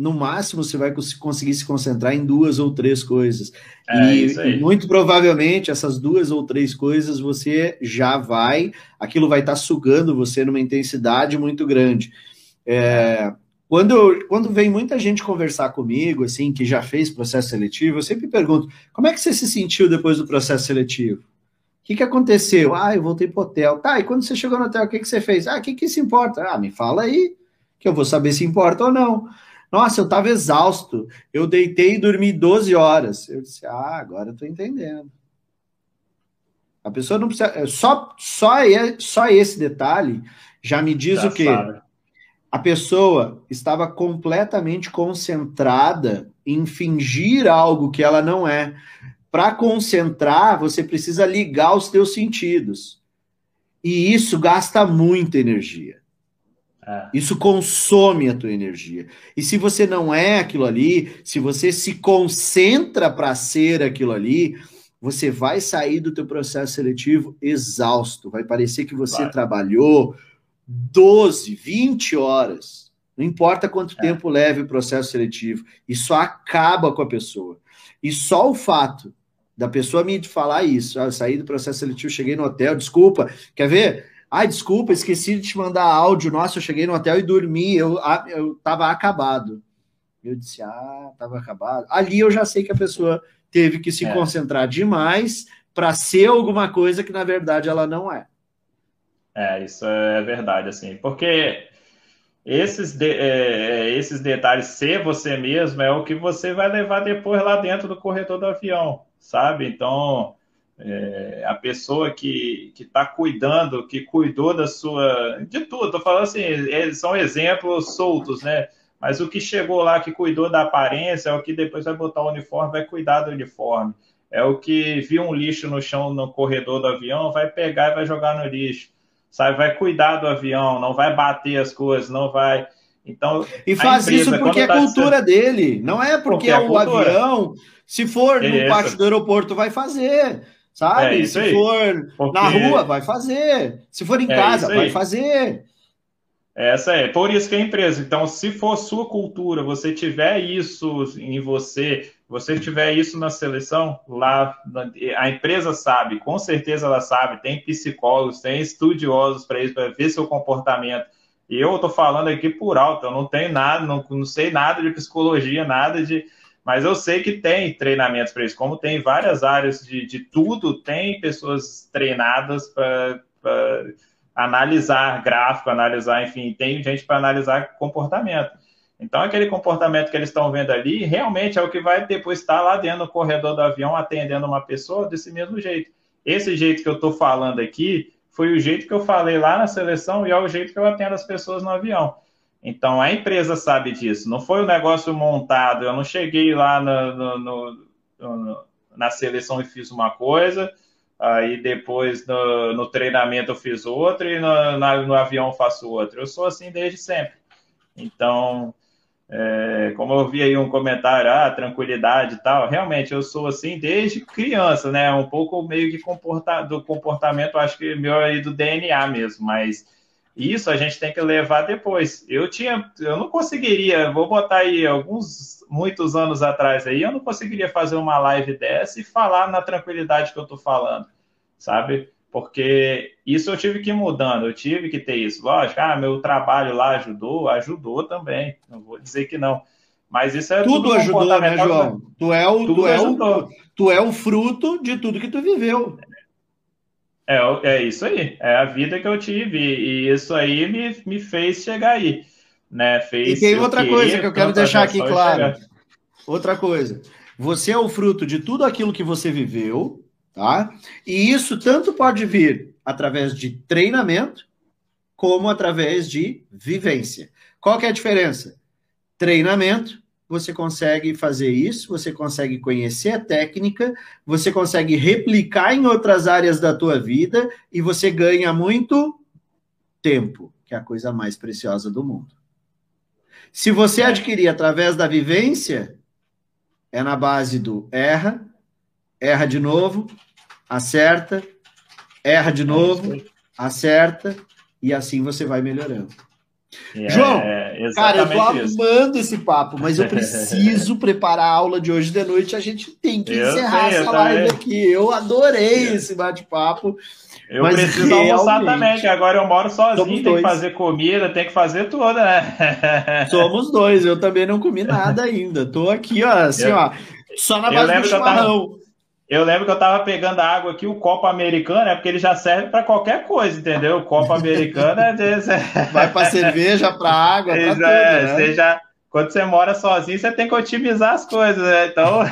no máximo você vai conseguir se concentrar em duas ou três coisas. É, e, muito provavelmente essas duas ou três coisas você já vai, aquilo vai estar tá sugando você numa intensidade muito grande. É, quando, quando vem muita gente conversar comigo, assim, que já fez processo seletivo, eu sempre pergunto: como é que você se sentiu depois do processo seletivo? O que, que aconteceu? Ah, eu voltei para o hotel. Tá, e quando você chegou no hotel, o que, que você fez? Ah, o que, que se importa? Ah, me fala aí, que eu vou saber se importa ou não. Nossa, eu estava exausto. Eu deitei e dormi 12 horas. Eu disse, ah, agora eu estou entendendo. A pessoa não precisa. É, só, só, só esse detalhe já me diz já o quê? Sabe. A pessoa estava completamente concentrada em fingir algo que ela não é. Para concentrar, você precisa ligar os teus sentidos. E isso gasta muita energia. É. Isso consome a tua energia. E se você não é aquilo ali, se você se concentra para ser aquilo ali, você vai sair do teu processo seletivo exausto. Vai parecer que você vai. trabalhou 12, 20 horas. Não importa quanto é. tempo leve o processo seletivo. Isso acaba com a pessoa. E só o fato da pessoa me falar isso, ah, eu saí do processo seletivo, cheguei no hotel, desculpa, quer ver? Ai, desculpa, esqueci de te mandar áudio. Nossa, eu cheguei no hotel e dormi. Eu, eu tava acabado. Eu disse, ah, tava acabado. Ali eu já sei que a pessoa teve que se é. concentrar demais para ser alguma coisa que na verdade ela não é. É, isso é verdade, assim, porque esses, de, é, é esses detalhes, ser você mesmo, é o que você vai levar depois lá dentro do corredor do avião, sabe? Então, é, a pessoa que está cuidando, que cuidou da sua. de tudo, estou falando assim, eles são exemplos soltos, né? Mas o que chegou lá, que cuidou da aparência, é o que depois vai botar o uniforme, vai cuidar do uniforme. É o que viu um lixo no chão no corredor do avião, vai pegar e vai jogar no lixo. Sabe, vai cuidar do avião, não vai bater as coisas, não vai. Então, e faz empresa, isso porque é tá cultura dele, não é porque, porque é, é o avião. Se for no pátio do aeroporto, vai fazer. Sabe? É Se aí. for Porque... na rua, vai fazer. Se for em é casa, vai fazer. Essa é, por isso que é empresa. Então, se for sua cultura, você tiver isso em você, você tiver isso na seleção, lá a empresa sabe, com certeza ela sabe, tem psicólogos, tem estudiosos para isso, para ver seu comportamento. E eu estou falando aqui por alto, eu não tenho nada, não, não sei nada de psicologia, nada de, mas eu sei que tem treinamentos para isso, como tem várias áreas de, de tudo, tem pessoas treinadas para analisar gráfico, analisar, enfim, tem gente para analisar comportamento. Então, aquele comportamento que eles estão vendo ali, realmente é o que vai depois estar lá dentro do corredor do avião atendendo uma pessoa desse mesmo jeito. Esse jeito que eu estou falando aqui foi o jeito que eu falei lá na seleção e é o jeito que eu atendo as pessoas no avião. Então a empresa sabe disso. Não foi um negócio montado. Eu não cheguei lá no, no, no, na seleção e fiz uma coisa. aí depois no, treinamento eu fiz outro e no, na, no avião faço outro. Eu sou assim desde sempre. Então, é, como eu vi aí um comentário, ah, tranquilidade e tal, realmente eu sou assim desde criança, né? Um pouco meio que comporta, do comportamento, acho que meu aí do DNA mesmo, mas isso a gente tem que levar depois. Eu tinha, eu não conseguiria, vou botar aí alguns, muitos anos atrás aí, eu não conseguiria fazer uma live dessa e falar na tranquilidade que eu tô falando, sabe? Porque isso eu tive que ir mudando, eu tive que ter isso. Lógico, ah, meu trabalho lá ajudou, ajudou também, não vou dizer que não. Mas isso é tudo, tudo ajudou, né, João? Tu é o, tu é o, tu é o fruto de tudo que tu viveu. É, é isso aí, é a vida que eu tive, e isso aí me, me fez chegar aí. Né? Fez e tem outra coisa que eu quero deixar aqui claro. Chegar. Outra coisa. Você é o fruto de tudo aquilo que você viveu, tá? E isso tanto pode vir através de treinamento, como através de vivência. Qual que é a diferença? Treinamento você consegue fazer isso, você consegue conhecer a técnica, você consegue replicar em outras áreas da tua vida e você ganha muito tempo, que é a coisa mais preciosa do mundo. Se você adquirir através da vivência, é na base do erra, erra de novo, acerta, erra de novo, acerta, e assim você vai melhorando. É, João, cara, eu tô amando esse papo, mas eu preciso preparar a aula de hoje de noite. A gente tem que eu encerrar sei, essa live aqui. Eu adorei é. esse bate-papo. Eu preciso realmente... almoçar também, que agora eu moro sozinho, tem que fazer comida, tem que fazer tudo, né? Somos dois, eu também não comi nada ainda. Tô aqui, ó, assim, eu, ó, só na base do chimarrão. Eu lembro que eu tava pegando a água aqui, o copo americano, é porque ele já serve para qualquer coisa, entendeu? O copo americano é desse. Vai para cerveja, para água, para tudo. É, né? Você já, quando você mora sozinho, você tem que otimizar as coisas, né? Então.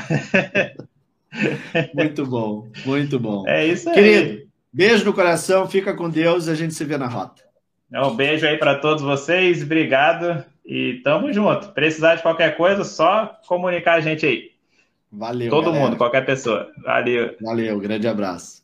muito bom, muito bom. É isso aí. Querido, beijo no coração, fica com Deus, a gente se vê na rota. Um beijo aí para todos vocês, obrigado e tamo junto. Precisar de qualquer coisa, só comunicar a gente aí. Valeu. Todo galera. mundo, qualquer pessoa. Valeu. Valeu, grande abraço.